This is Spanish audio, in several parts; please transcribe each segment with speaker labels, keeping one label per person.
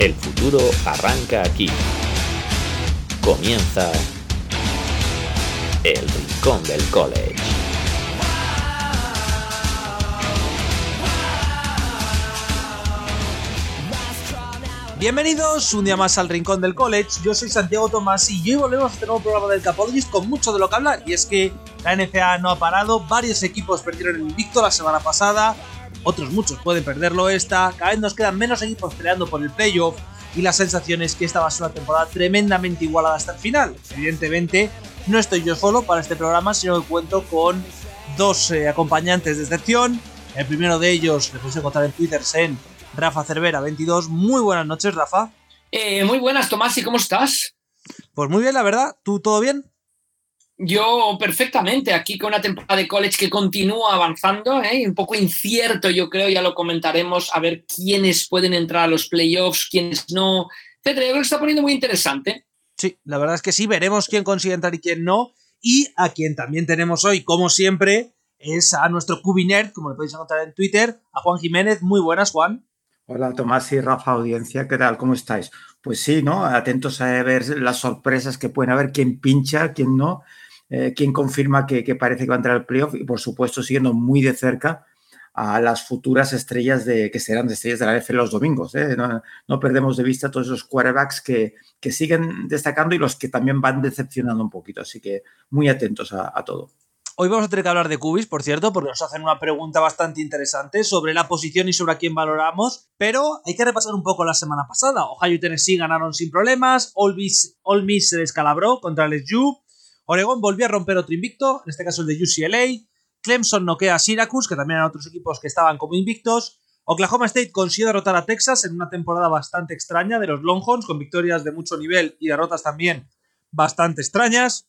Speaker 1: El futuro arranca aquí. Comienza el Rincón del College.
Speaker 2: Bienvenidos un día más al Rincón del College. Yo soy Santiago Tomás y hoy volvemos a este nuevo programa del Capologist con mucho de lo que hablar. Y es que la NCA no ha parado, varios equipos perdieron el invicto la semana pasada, otros muchos pueden perderlo esta. Cada vez nos quedan menos equipos peleando por el playoff y la sensación es que esta va a ser una temporada tremendamente igualada hasta el final. Evidentemente, no estoy yo solo para este programa, sino que cuento con dos eh, acompañantes de excepción. El primero de ellos, le podéis encontrar en Twitter, en Rafa Cervera 22. Muy buenas noches, Rafa.
Speaker 3: Eh, muy buenas, Tomás, ¿y cómo estás?
Speaker 2: Pues muy bien, la verdad. ¿Tú todo bien?
Speaker 3: Yo perfectamente, aquí con una temporada de college que continúa avanzando, ¿eh? un poco incierto yo creo, ya lo comentaremos, a ver quiénes pueden entrar a los playoffs, quiénes no, etcétera. Yo creo que está poniendo muy interesante.
Speaker 2: Sí, la verdad es que sí, veremos quién consigue entrar y quién no. Y a quien también tenemos hoy, como siempre, es a nuestro Cubinerd, como lo podéis encontrar en Twitter, a Juan Jiménez. Muy buenas, Juan.
Speaker 4: Hola Tomás y Rafa, audiencia, ¿qué tal? ¿Cómo estáis? Pues sí, ¿no? Atentos a ver las sorpresas que pueden haber, quién pincha, quién no, eh, quién confirma que, parece que va a entrar al playoff y por supuesto siguiendo muy de cerca a las futuras estrellas de que serán de estrellas de la NFL los domingos. ¿eh? No, perdemos de vista todos esos quarterbacks que, que, siguen destacando y los que también van decepcionando un poquito. Así que muy atentos a todo.
Speaker 2: Hoy vamos a tener que hablar de Cubis, por cierto, porque nos hacen una pregunta bastante interesante sobre la posición y sobre a quién valoramos, pero hay que repasar un poco la semana pasada. Ohio y Tennessee ganaron sin problemas, All Miss, se descalabró contra el SU, Oregon volvió a romper otro invicto, en este caso el de UCLA, Clemson noquea a Syracuse, que también eran otros equipos que estaban como invictos, Oklahoma State consiguió derrotar a Texas en una temporada bastante extraña de los Longhorns, con victorias de mucho nivel y derrotas también bastante extrañas.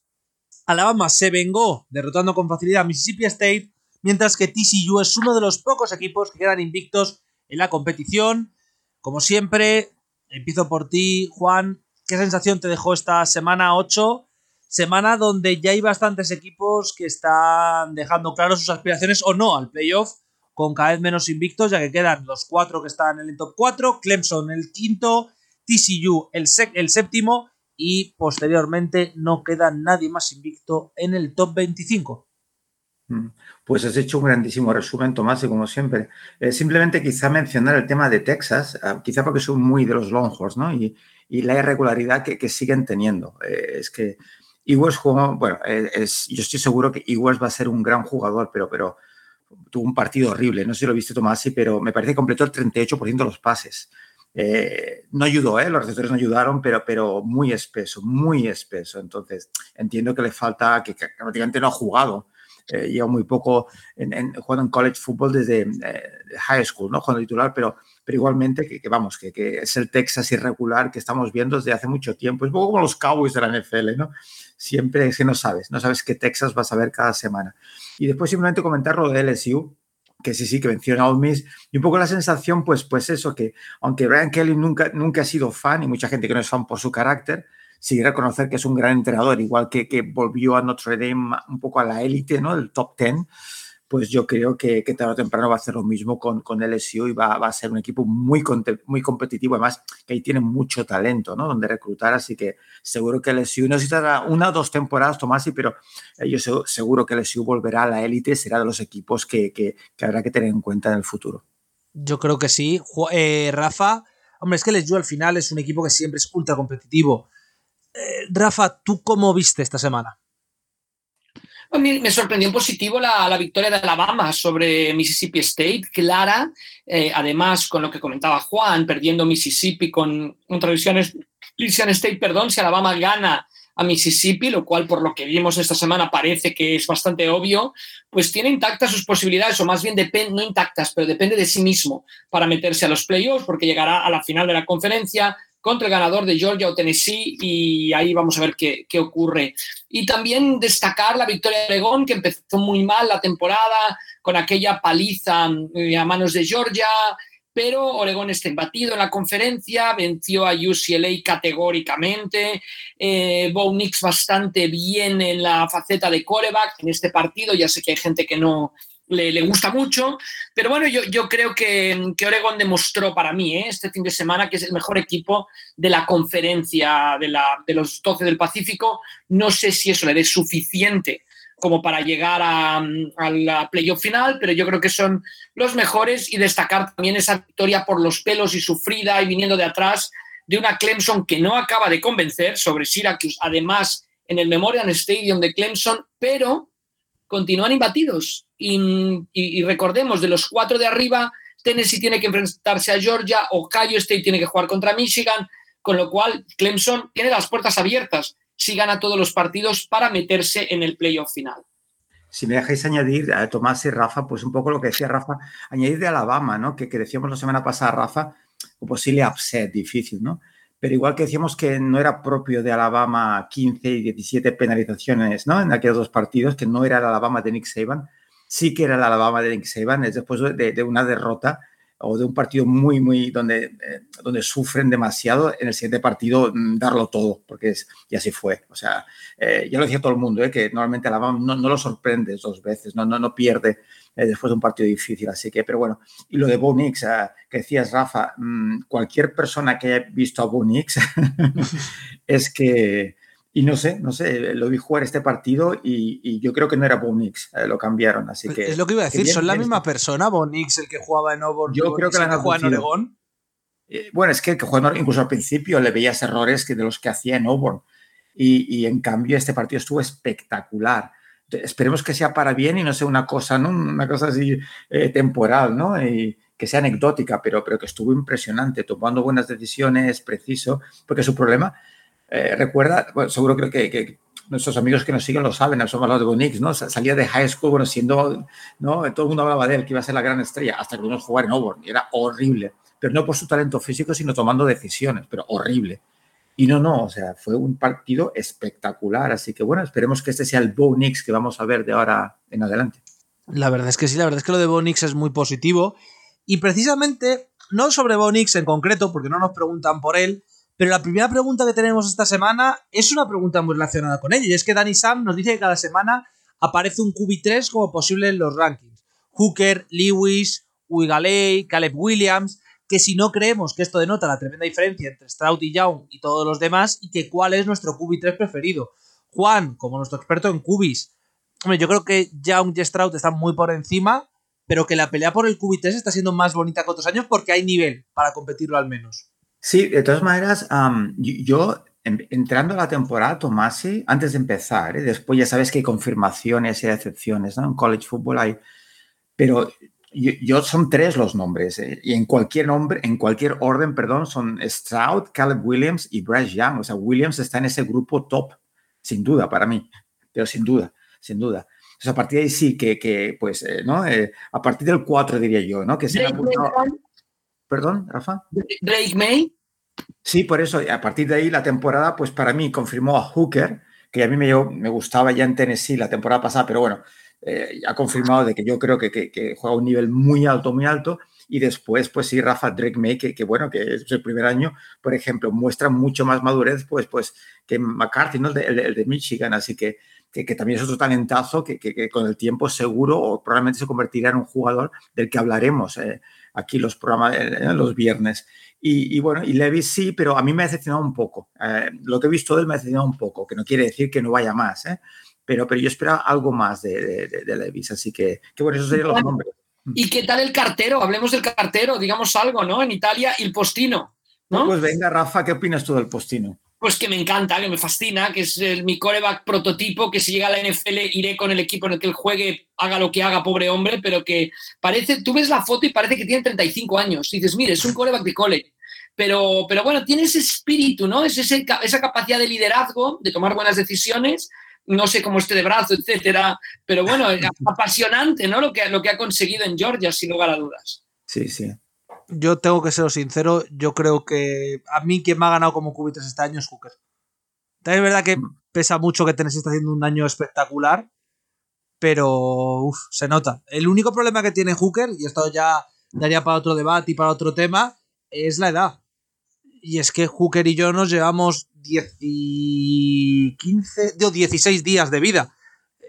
Speaker 2: Alabama se vengó derrotando con facilidad a Mississippi State, mientras que TCU es uno de los pocos equipos que quedan invictos en la competición. Como siempre, empiezo por ti, Juan. ¿Qué sensación te dejó esta semana 8? Semana donde ya hay bastantes equipos que están dejando claro sus aspiraciones o no al playoff, con cada vez menos invictos, ya que quedan los cuatro que están en el top 4, Clemson el quinto, TCU el, el séptimo y posteriormente no queda nadie más invicto en el top 25.
Speaker 4: Mm, pues has hecho un grandísimo resumen, Tomás, y como siempre. Eh, simplemente quizá mencionar el tema de Texas, ah, quizá porque son muy de los Longhorns, ¿no? Y, la irregularidad que, siguen teniendo. Eh, es que Eagles jugó, bueno, eh, es, yo estoy seguro que Eagles va a ser un gran jugador, pero, pero tuvo un partido horrible. No sé si lo viste, Tomás, pero me parece que completó el 38% de los pases. Eh, no ayudó, ¿eh? los receptores no ayudaron, pero, pero muy espeso, muy espeso. Entonces, entiendo que le falta, que, prácticamente no ha jugado. Eh, lleva muy poco en, en, jugando en college football desde eh, high school, ¿no? Jugando titular, pero, pero igualmente que, vamos, que, que, es el Texas irregular que estamos viendo desde hace mucho tiempo. Es un poco como los Cowboys de la NFL, ¿no? Siempre es que no sabes, no sabes qué Texas vas a ver cada semana. Y después simplemente comentar lo de LSU, que sí, sí, que venció a Ole Y un poco la sensación, pues, pues eso, que aunque Brian Kelly nunca, nunca ha sido fan, y mucha gente que no es fan por su carácter, sí reconocer que es un gran entrenador, igual que, que volvió a Notre Dame un poco a la élite, ¿no? El top 10 pues yo creo que, tarde o temprano va a hacer lo mismo con, con LSU y va, a ser un equipo muy, muy competitivo, además que ahí tiene mucho talento, ¿no? Donde reclutar, así que seguro que LSU necesitará una o dos temporadas, Tomasi, pero yo seguro que LSU volverá a la élite, será de los equipos que, que, que, habrá que tener en cuenta en el futuro.
Speaker 2: Yo creo que sí. Eh, Rafa, hombre, es que LSU al final es un equipo que siempre es ultra competitivo. Eh, Rafa, ¿tú cómo viste esta semana?
Speaker 3: Me sorprendió en positivo la, victoria de Alabama sobre Mississippi State, clara, eh, además con lo que comentaba Juan, perdiendo Mississippi con, contra Louisiana State, perdón, si Alabama gana a Mississippi, lo cual por lo que vimos esta semana parece que es bastante obvio, pues tiene intactas sus posibilidades, o más bien no intactas, pero depende de sí mismo para meterse a los playoffs, porque llegará a la final de la conferencia, contra el ganador de Georgia o Tennessee y ahí vamos a ver qué, qué ocurre. Y también destacar la victoria de Oregón, que empezó muy mal la temporada con aquella paliza eh, a manos de Georgia, pero Oregón está imbatido en la conferencia, venció a UCLA categóricamente, eh, Bo Nix bastante bien en la faceta de coreback en este partido, ya sé que hay gente que no, le, gusta mucho. Pero bueno, yo, yo creo que, que Oregon demostró para mí ¿eh? este fin de semana que es el mejor equipo de la conferencia de, la, de los 12 del Pacífico. No sé si eso le dé suficiente como para llegar a, la playoff final, pero yo creo que son los mejores y destacar también esa victoria por los pelos y sufrida y viniendo de atrás de una Clemson que no acaba de convencer sobre Syracuse, además en el Memorial Stadium de Clemson, pero continúan imbatidos. Y, recordemos, de los cuatro de arriba, Tennessee tiene que enfrentarse a Georgia, Ohio State tiene que jugar contra Michigan, con lo cual Clemson tiene las puertas abiertas si gana todos los partidos para meterse en el playoff final.
Speaker 4: Si me dejáis añadir, a Tomás y Rafa, pues un poco lo que decía Rafa, añadir de Alabama, ¿no? Que, que decíamos la semana pasada, Rafa, o posible upset difícil, ¿no? Pero igual que decíamos que no era propio de Alabama 15 y 17 penalizaciones, ¿no? En aquellos dos partidos, que no era el Alabama de Nick Saban, sí que era el Alabama de Nick Saban, es después de, una derrota o de un partido muy, muy, donde, eh, donde sufren demasiado, en el siguiente partido mm, darlo todo, porque es, y así fue. O sea, eh, ya lo decía todo el mundo, ¿eh? que normalmente Alabama no, no lo sorprende dos veces, no, no, no pierde eh, después de un partido difícil. Así que, pero bueno, y lo de Bo Nix, ah, que decías, Rafa, mm, cualquier persona que haya visto a Bo Nix es que, y no sé, no sé, lo vi jugar este partido y, yo creo que no era Bo Nix, eh, lo cambiaron, así que...
Speaker 2: Es lo que iba a decir, ¿son la misma persona, Bo Nix, el que jugaba en Auburn?
Speaker 4: Yo creo que la
Speaker 2: jugaba en Oregón.
Speaker 4: Eh, bueno, es que, que jugando, incluso al principio le veías errores que de los que hacía en Auburn. Y, y, en cambio este partido estuvo espectacular esperemos que sea para bien y no sea una cosa, ¿no? Una cosa así eh, temporal, ¿no? Y que sea anecdótica, pero, pero que estuvo impresionante, tomando buenas decisiones, preciso, porque su problema, eh, recuerda, bueno, seguro creo que, nuestros amigos que nos siguen lo saben, hemos hablado de Bonix, ¿no? Salía de high school, bueno, siendo, ¿no? Todo el mundo hablaba de él, que iba a ser la gran estrella, hasta que vimos jugar en Auburn, y era horrible, pero no por su talento físico, sino tomando decisiones, pero horrible. Y no, no, o sea, fue un partido espectacular. Así que bueno, esperemos que este sea el Bo Nix que vamos a ver de ahora en adelante.
Speaker 2: La verdad es que sí, la verdad es que lo de Bo Nix es muy positivo. Y precisamente, no sobre Bo Nix en concreto, porque no nos preguntan por él, pero la primera pregunta que tenemos esta semana es una pregunta muy relacionada con él. Y es que Danny Sam nos dice que cada semana aparece un QB3 como posible en los rankings. Hooker, Lewis, Uigaley, Caleb Williams que si no creemos que esto denota la tremenda diferencia entre Stroud y Young y todos los demás, y que cuál es nuestro QB3 preferido. Juan, como nuestro experto en QBs, hombre, yo creo que Young y Stroud están muy por encima, pero que la pelea por el QB3 está siendo más bonita que otros años porque hay nivel para competirlo al menos.
Speaker 4: Sí, de todas maneras, yo entrando a la temporada, Tomasi, antes de empezar, ¿eh? después ya sabes que hay confirmaciones y excepciones, ¿no? En college football hay, pero yo, son tres los nombres eh, y en cualquier nombre, en cualquier orden, perdón, son Stroud, Caleb Williams y Bryce Young. O sea, Williams está en ese grupo top, sin duda para mí, pero sin duda, sin duda. O sea, a partir de ahí sí que, que pues, eh, ¿no? Eh, a partir del 4 diría yo, ¿no? Que se Perdón, Rafa.
Speaker 3: Drake May.
Speaker 4: Sí, por eso, a partir de ahí la temporada, pues para mí confirmó a Hooker, que a mí me, me gustaba ya en Tennessee la temporada pasada, pero bueno, eh, ha confirmado de que yo creo que, que, juega a un nivel muy alto, muy alto. Y después, pues sí, Rafa Drake May, que, bueno, que es el primer año, por ejemplo, muestra mucho más madurez pues, pues, que McCarthy, ¿no? el, de, Michigan. Así que, que, también es otro talentazo que, con el tiempo seguro o probablemente se convertirá en un jugador del que hablaremos eh, aquí los programas, eh, los viernes. Y, bueno, y Levis sí, pero a mí me ha decepcionado un poco. lo que he visto de él me ha decepcionado un poco, que no quiere decir que no vaya más, ¿eh? pero, pero yo esperaba algo más de, de, Levis, así que, que bueno, esos serían los nombres.
Speaker 3: ¿Y qué tal el cartero? Hablemos del cartero, digamos algo, ¿no? En Italia, el postino, ¿no?
Speaker 4: Pues venga, Rafa, ¿qué opinas tú del postino?
Speaker 3: Pues que me encanta, que me fascina, que es el, mi coreback prototipo, que si llega a la NFL iré con el equipo en el que él juegue, haga lo que haga, pobre hombre, pero que parece, tú ves la foto y parece que tiene 35 años. Y dices, mire, es un coreback de college. Pero, pero bueno, tiene ese espíritu, ¿no? Es esa capacidad de liderazgo, de tomar buenas decisiones, no sé cómo esté de brazo, etcétera, pero bueno, apasionante, ¿no? Lo que, lo que ha conseguido en Georgia, sin lugar a dudas.
Speaker 4: Sí, sí.
Speaker 2: Yo tengo que ser sincero, yo creo que a mí quien me ha ganado como cubitos este año es Hooker. También es verdad que mm. pesa mucho que Tennessee está haciendo un año espectacular, pero se nota. El único problema que tiene Hooker, y esto ya daría para otro debate y para otro tema, es la edad. Y es que Hooker y yo nos llevamos 10 y 15, 16 días de vida.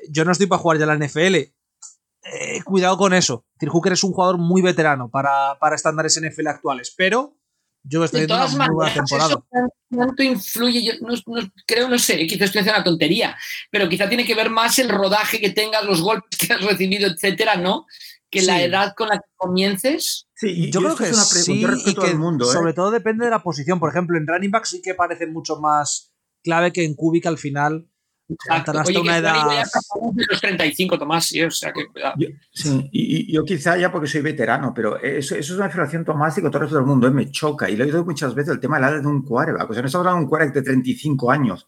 Speaker 2: Yo no estoy para jugar ya la NFL. Eh, cuidado con eso. Hooker es un jugador muy veterano para, para estándares NFL actuales, pero yo estoy
Speaker 3: de todas maneras, Eso ¿Cuánto influye? Yo no, creo, no sé, quizás estoy haciendo una tontería, pero quizá tiene que ver más el rodaje que tengas, los golpes que has recibido, etcétera, ¿no? Que la edad con la que comiences.
Speaker 2: Sí, yo, creo que es una sí, y que mundo, ¿eh? sobre todo depende de la posición. Por ejemplo, en running back sí que parece mucho más clave que en Cubic al final
Speaker 3: hasta una edad. los 35, Tomás, sí, o sea que.
Speaker 4: Yo, sí, y, yo quizá ya porque soy veterano, pero eso, eso es una afirmación, Tomás, y que todo el resto del mundo ¿eh? me choca. Y lo he oído muchas veces el tema de la edad de un quarterback. O sea, no estamos hablando de un quarterback de 35 años.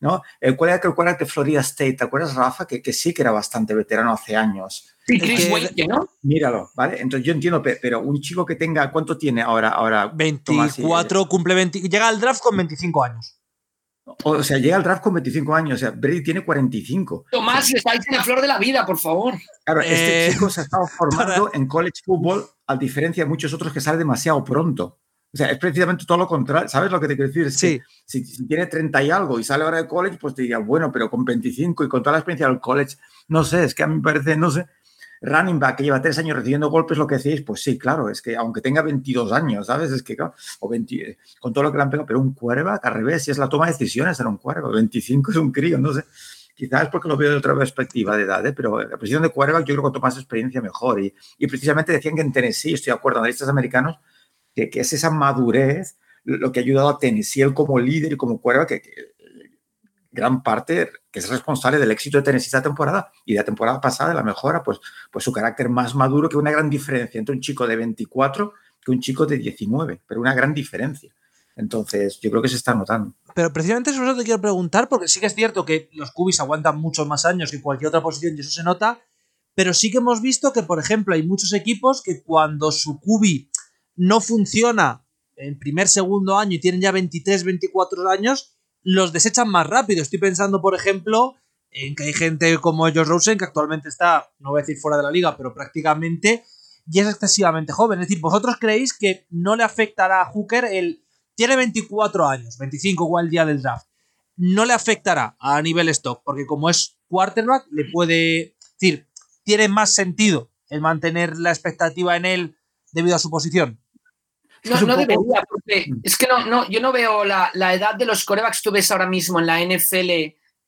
Speaker 4: ¿no? El quarterback, el quarterback de Florida State, ¿te acuerdas, Rafa? Que, que sí que era bastante veterano hace años.
Speaker 3: Sí, Chris que, ¿no?
Speaker 4: Míralo, ¿vale? Entonces yo entiendo, pero un chico que tenga, ¿cuánto tiene ahora? ahora
Speaker 2: 24, cumple 20, llega al draft con 25 años.
Speaker 4: O sea, llega al draft con 25 años. O sea, Brady tiene 45.
Speaker 3: Tomás, está en la flor de la vida, por favor.
Speaker 4: Claro, este eh, chico se ha estado formando en college football, a diferencia de muchos otros que sale demasiado pronto. O sea, es precisamente todo lo contrario. ¿Sabes lo que te quiero decir?
Speaker 2: sí.
Speaker 4: si, tiene 30 y algo y sale ahora de college, pues te diría, bueno, pero con 25 y con toda la experiencia del college, no sé, es que a mí me parece, no sé, running back que lleva tres años recibiendo golpes, lo que decís, pues sí, claro, es que aunque tenga 22 años, ¿sabes? Es que, o 20, con todo lo que le han pegado, pero un quarterback, al revés, si es la toma de decisiones, era un quarterback, 25 es un crío, no sé. Quizás porque lo veo de otra perspectiva de edad, ¿eh? pero la posición de quarterback yo creo que con más experiencia mejor. Y, y precisamente decían que en Tennessee, estoy de acuerdo, analistas americanos, que, que es esa madurez lo que ha ayudado a Tennessee él como líder y como quarterback, que, que gran parte que es responsable del éxito de Tennessee esta temporada y de la temporada pasada, la mejora, pues, pues su carácter más maduro, que una gran diferencia entre un chico de 24 que un chico de 19, pero una gran diferencia. Entonces, yo creo que se está notando.
Speaker 2: Pero precisamente eso te quiero preguntar, porque sí que es cierto que los cubis aguantan muchos más años que cualquier otra posición y eso se nota, pero sí que hemos visto que, por ejemplo, hay muchos equipos que cuando su cubi no funciona en primer, segundo año y tienen ya 23, 24 años, los desechan más rápido. Estoy pensando, por ejemplo, en que hay gente como Josh Rosen, que actualmente está, no voy a decir fuera de la liga, pero prácticamente ya es excesivamente joven. Es decir, ¿vosotros creéis que no le afectará a Hooker el... Tiene 24 años, 25 igual el día del draft. No le afectará a nivel stock, porque como es quarterback, le puede... decir, tiene más sentido el mantener la expectativa en él debido a su posición.
Speaker 3: No, no debería, porque mm. es que no, no, yo no veo la, edad de los corebacks. Tú ves ahora mismo en la NFL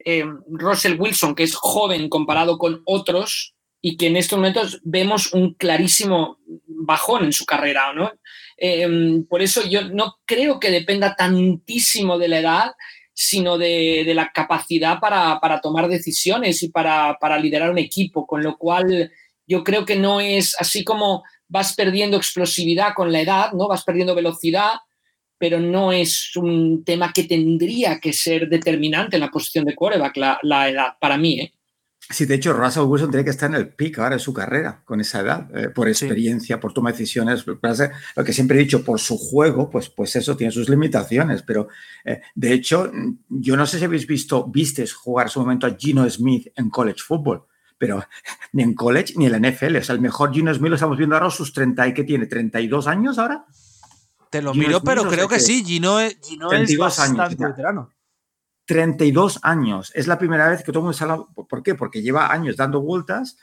Speaker 3: eh, Russell Wilson, que es joven comparado con otros, y que en estos momentos vemos un clarísimo bajón en su carrera, ¿no? Eh, por eso yo no creo que dependa tantísimo de la edad, sino de, la capacidad para, tomar decisiones y para, para liderar un equipo, con lo cual yo creo que no es así como vas perdiendo explosividad con la edad, ¿no? Vas perdiendo velocidad, pero no es un tema que tendría que ser determinante en la posición de quarterback, la, edad, para mí, ¿eh?
Speaker 4: Sí, de hecho, Russell Wilson tiene que estar en el pick ahora de su carrera con esa edad, eh, por experiencia, por toma de decisiones. Lo que siempre he dicho, por su juego, pues, pues eso tiene sus limitaciones. Pero eh, de hecho, yo no sé si habéis visto, vistes jugar en su momento a Gino Smith en college football pero ni en college ni en la NFL. O sea, el mejor Gino Smith lo estamos viendo ahora sus 30 y que tiene 32 años ahora.
Speaker 2: Te lo miro, pero creo que, sí. Gino, es, Gino 32 es años, veterano.
Speaker 4: 32 años. Es la primera vez que todo el mundo sale. ¿Por qué? Porque lleva años dando vueltas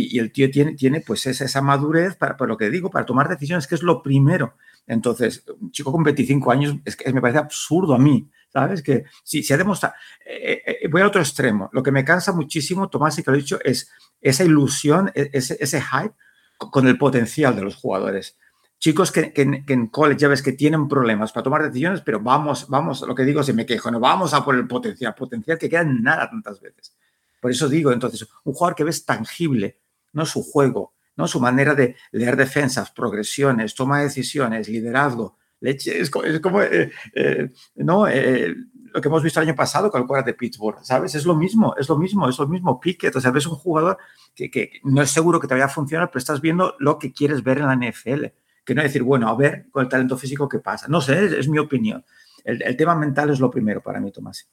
Speaker 4: y, el tío tiene, tiene pues esa, esa madurez para, lo que digo, para tomar decisiones, que es lo primero. Entonces, un chico con 25 años es que me parece absurdo a mí ¿Sabes? Que si se ha demostrado. Eh, eh, eh, voy a otro extremo. Lo que me cansa muchísimo, Tomás, y que lo he dicho, es esa ilusión, e, ese, ese hype con el potencial de los jugadores. Chicos que, que, en college ya ves que tienen problemas para tomar decisiones, pero vamos, vamos, lo que digo, si me quejo, no vamos a por el potencial, potencial que queda en nada tantas veces. Por eso digo, entonces, un jugador que ves tangible, no su juego, no su manera de leer defensas, progresiones, toma de decisiones, liderazgo, leche, es, como, eh, eh, ¿no? Eh, lo que hemos visto el año pasado con el cuadro de Pittsburgh, ¿sabes? Es lo mismo, es lo mismo, es lo mismo. Piquet, o sea, ves un jugador que, que, no es seguro que te vaya a funcionar, pero estás viendo lo que quieres ver en la NFL. Que no decir, bueno, a ver con el talento físico qué pasa. No sé, es, mi opinión. El, el, tema mental es lo primero para mí, Tomás.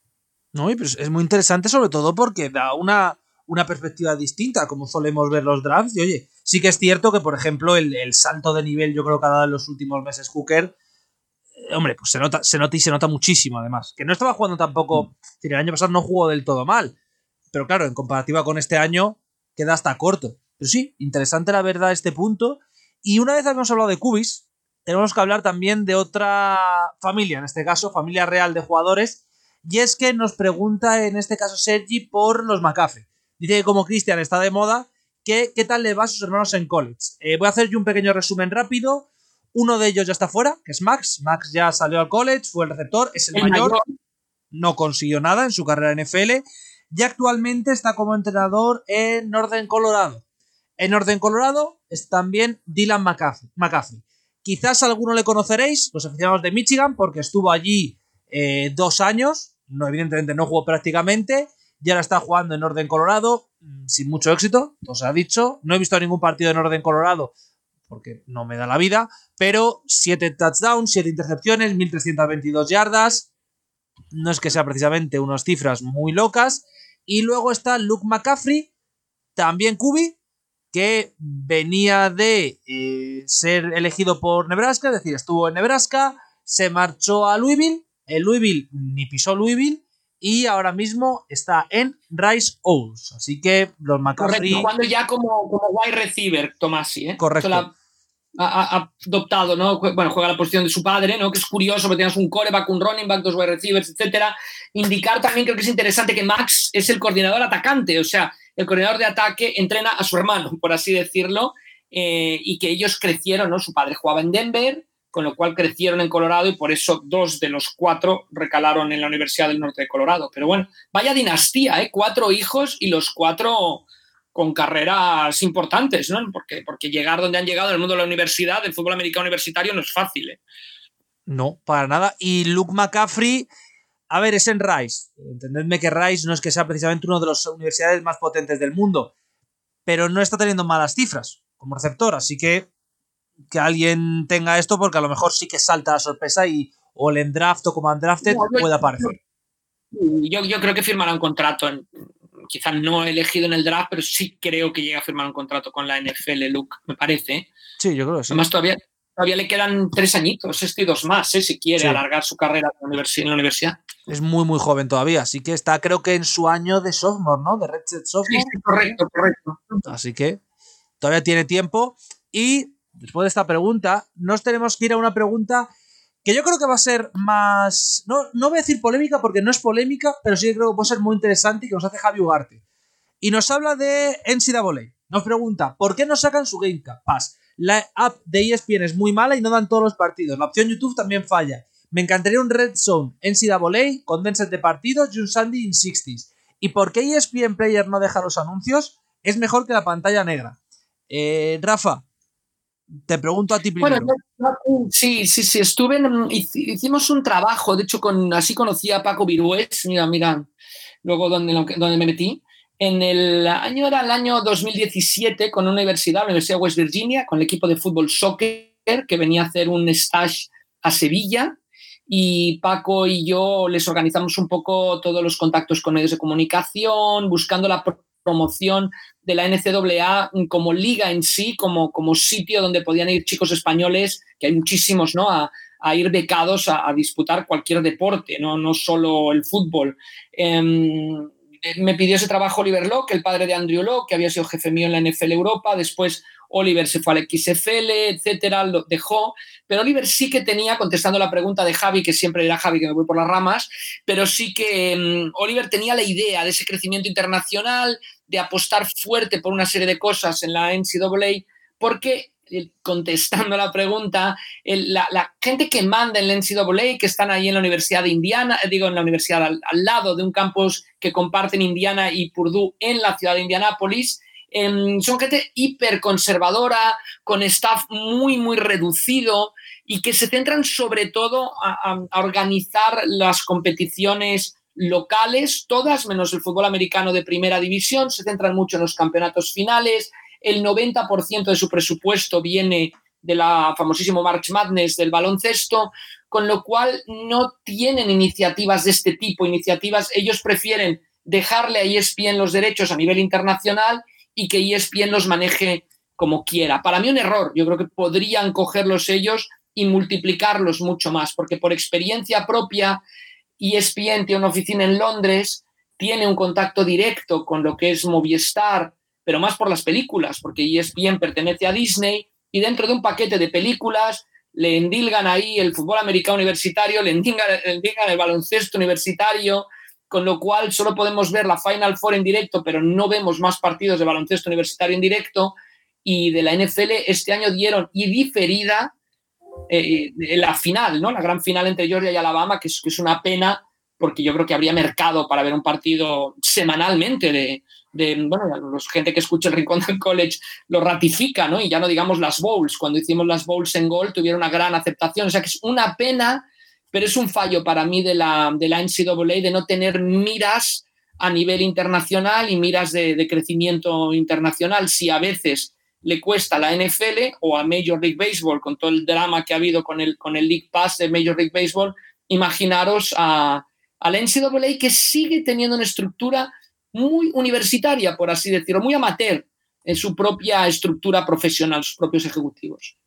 Speaker 2: No, y pues es muy interesante sobre todo porque da una, una perspectiva distinta como solemos ver los drafts. Y oye, sí que es cierto que, por ejemplo, el, el salto de nivel yo creo que ha dado en los últimos meses Hooker hombre, pues se nota, se nota y se nota muchísimo además. Que no estaba jugando tampoco, mm. el año pasado no jugó del todo mal, pero claro, en comparativa con este año queda hasta corto. Pero sí, interesante la verdad este punto. Y una vez habíamos hablado de Cubis, tenemos que hablar también de otra familia, en este caso, familia real de jugadores. Y es que nos pregunta en este caso Sergi por los McAfee. Dice que como Cristian está de moda, que qué tal le va a sus hermanos en college. Eh, voy a hacer yo un pequeño resumen rápido. Uno de ellos ya está fuera, que es Max. Max ya salió al college, fue el receptor, es el, mayor, no consiguió nada en su carrera en NFL y actualmente está como entrenador en Northern Colorado. En Northern Colorado es también Dylan McCaffrey. Quizás alguno le conoceréis, los aficionados de Michigan, porque estuvo allí eh, dos años. No, evidentemente no jugó prácticamente. Y ahora está jugando en Northern Colorado, mm, sin mucho éxito, os ha dicho. No he visto ningún partido de Northern Colorado, porque no me da la vida, pero 7 touchdowns, 7 intercepciones, 1322 yardas. No es que sea precisamente unas cifras muy locas. Y luego está Luke McCaffrey, también Kubi, que venía de eh, ser elegido por Nebraska, es decir, estuvo en Nebraska, se marchó a Louisville, el Louisville ni pisó Louisville y ahora mismo está en Rice Owls. Así que los McCaffrey.
Speaker 3: Correcto, jugando ya como, como wide receiver, Tomasi. ¿eh?
Speaker 2: Correcto
Speaker 3: ha, adoptado, ¿no? Bueno, juega la posición de su padre, ¿no? Que es curioso, porque tienes un coreback, un running back, dos wide receivers, etcétera. Indicar también creo que es interesante que Max es el coordinador atacante, o sea, el coordinador de ataque entrena a su hermano, por así decirlo, eh, y que ellos crecieron, ¿no? Su padre jugaba en Denver, con lo cual crecieron en Colorado y por eso dos de los cuatro recalaron en la Universidad del Norte de Colorado. Pero bueno, vaya dinastía, ¿eh? Cuatro hijos y los cuatro con carreras importantes, ¿no? Porque, porque llegar donde han llegado en el mundo de la universidad, del fútbol americano universitario, no es fácil. ¿eh?
Speaker 2: No, para nada. Y Luke McCaffrey, a ver, es en Rice. Entendedme que Rice no es que sea precisamente una de las universidades más potentes del mundo, pero no está teniendo malas cifras como receptor, así que que alguien tenga esto porque a lo mejor sí que salta la sorpresa y o el draft o como undrafted puede aparecer.
Speaker 3: Yo, yo creo que firmará un contrato en, quizás no elegido en el draft, pero sí creo que llega a firmar un contrato con la NFL, Luke, me parece.
Speaker 2: Sí, yo creo que sí.
Speaker 3: Además, todavía, todavía le quedan tres añitos, este y dos más, ¿eh? si quiere alargar su carrera en la, universidad,
Speaker 2: Es muy, muy joven todavía, así que está, creo que en su año de sophomore, ¿no? De Red Sophomore.
Speaker 3: Sí, correcto, correcto.
Speaker 2: Así que todavía tiene tiempo. Y después de esta pregunta, nos tenemos que ir a una pregunta que yo creo que va a ser más. No, no voy a decir polémica porque no es polémica, pero sí creo que puede ser muy interesante y que nos hace Javi Ugarte. Y nos habla de NCAA. Nos pregunta, ¿por qué no sacan su Game Pass? La app de ESPN es muy mala y no dan todos los partidos. La opción YouTube también falla. Me encantaría un Red Zone NCAA con denset de partidos y un Sunday in 60s. ¿Y por qué ESPN Player no deja los anuncios? Es mejor que la pantalla negra. Eh, Rafa, te pregunto a ti primero.
Speaker 3: Bueno, sí, sí, sí, estuve en, hicimos un trabajo, de hecho, con, así conocí a Paco Virués, mira, mira, luego donde, donde me metí. En el año era el año 2017 con una universidad, la Universidad de West Virginia, con el equipo de fútbol soccer que venía a hacer un stage a Sevilla y Paco y yo les organizamos un poco todos los contactos con medios de comunicación, buscando la promoción de la NCAA como liga en sí, como, como sitio donde podían ir chicos españoles, que hay muchísimos, ¿no? A, ir becados a, disputar cualquier deporte, no, no solo el fútbol. Em, me pidió ese trabajo Oliver Locke, el padre de Andrew Locke, que había sido jefe mío en la NFL Europa. Después Oliver se fue al XFL, etcétera, lo dejó. Pero Oliver sí que tenía, contestando la pregunta de Javi, que siempre era Javi, que me voy por las ramas, pero sí que em, Oliver tenía la idea de ese crecimiento internacional, de apostar fuerte por una serie de cosas en la NCAA, porque eh, contestando la pregunta, la, gente que manda en la NCAA, que están ahí en la Universidad de Indiana, eh, digo en la universidad al, lado de un campus que comparten Indiana y Purdue en la ciudad de Indianápolis, em, son gente hiperconservadora, con staff muy, muy reducido y que se centran sobre todo a organizar las competiciones locales, todas menos el fútbol americano de primera división, se centran mucho en los campeonatos finales, el 90% de su presupuesto viene de la famosísimo March Madness del baloncesto, con lo cual no tienen iniciativas de este tipo, iniciativas, ellos prefieren dejarle a ESPN los derechos a nivel internacional y que ESPN los maneje como quiera. Para mí un error, yo creo que podrían cogerlos ellos y multiplicarlos mucho más, porque por experiencia propia ESPN tiene una oficina en Londres, tiene un contacto directo con lo que es Movistar pero más por las películas, porque ESPN pertenece a Disney y dentro de un paquete de películas le endilgan ahí el fútbol americano universitario, le endilgan, el baloncesto universitario, con lo cual solo podemos ver la Final Four en directo, pero no vemos más partidos de baloncesto universitario en directo. Y de la NFL este año dieron y diferida eh, la final, ¿no? La gran final entre Georgia y Alabama, que es, una pena porque yo creo que habría mercado para ver un partido semanalmente de, de, bueno, los gente que escucha el Rincón del College lo ratifica, ¿no? Y ya no digamos las bowls, cuando hicimos las bowls en gol tuvieron una gran aceptación, o sea que es una pena, pero es un fallo para mí de la, de la NCAA de no tener miras a nivel internacional y miras de, crecimiento internacional. Si a veces le cuesta a la NFL o a Major League Baseball, con todo el drama que ha habido con el, con el League Pass de Major League Baseball, imaginaros a, a la NCAA que sigue teniendo una estructura muy universitaria, por así decirlo, muy amateur en su propia estructura profesional, sus propios ejecutivos.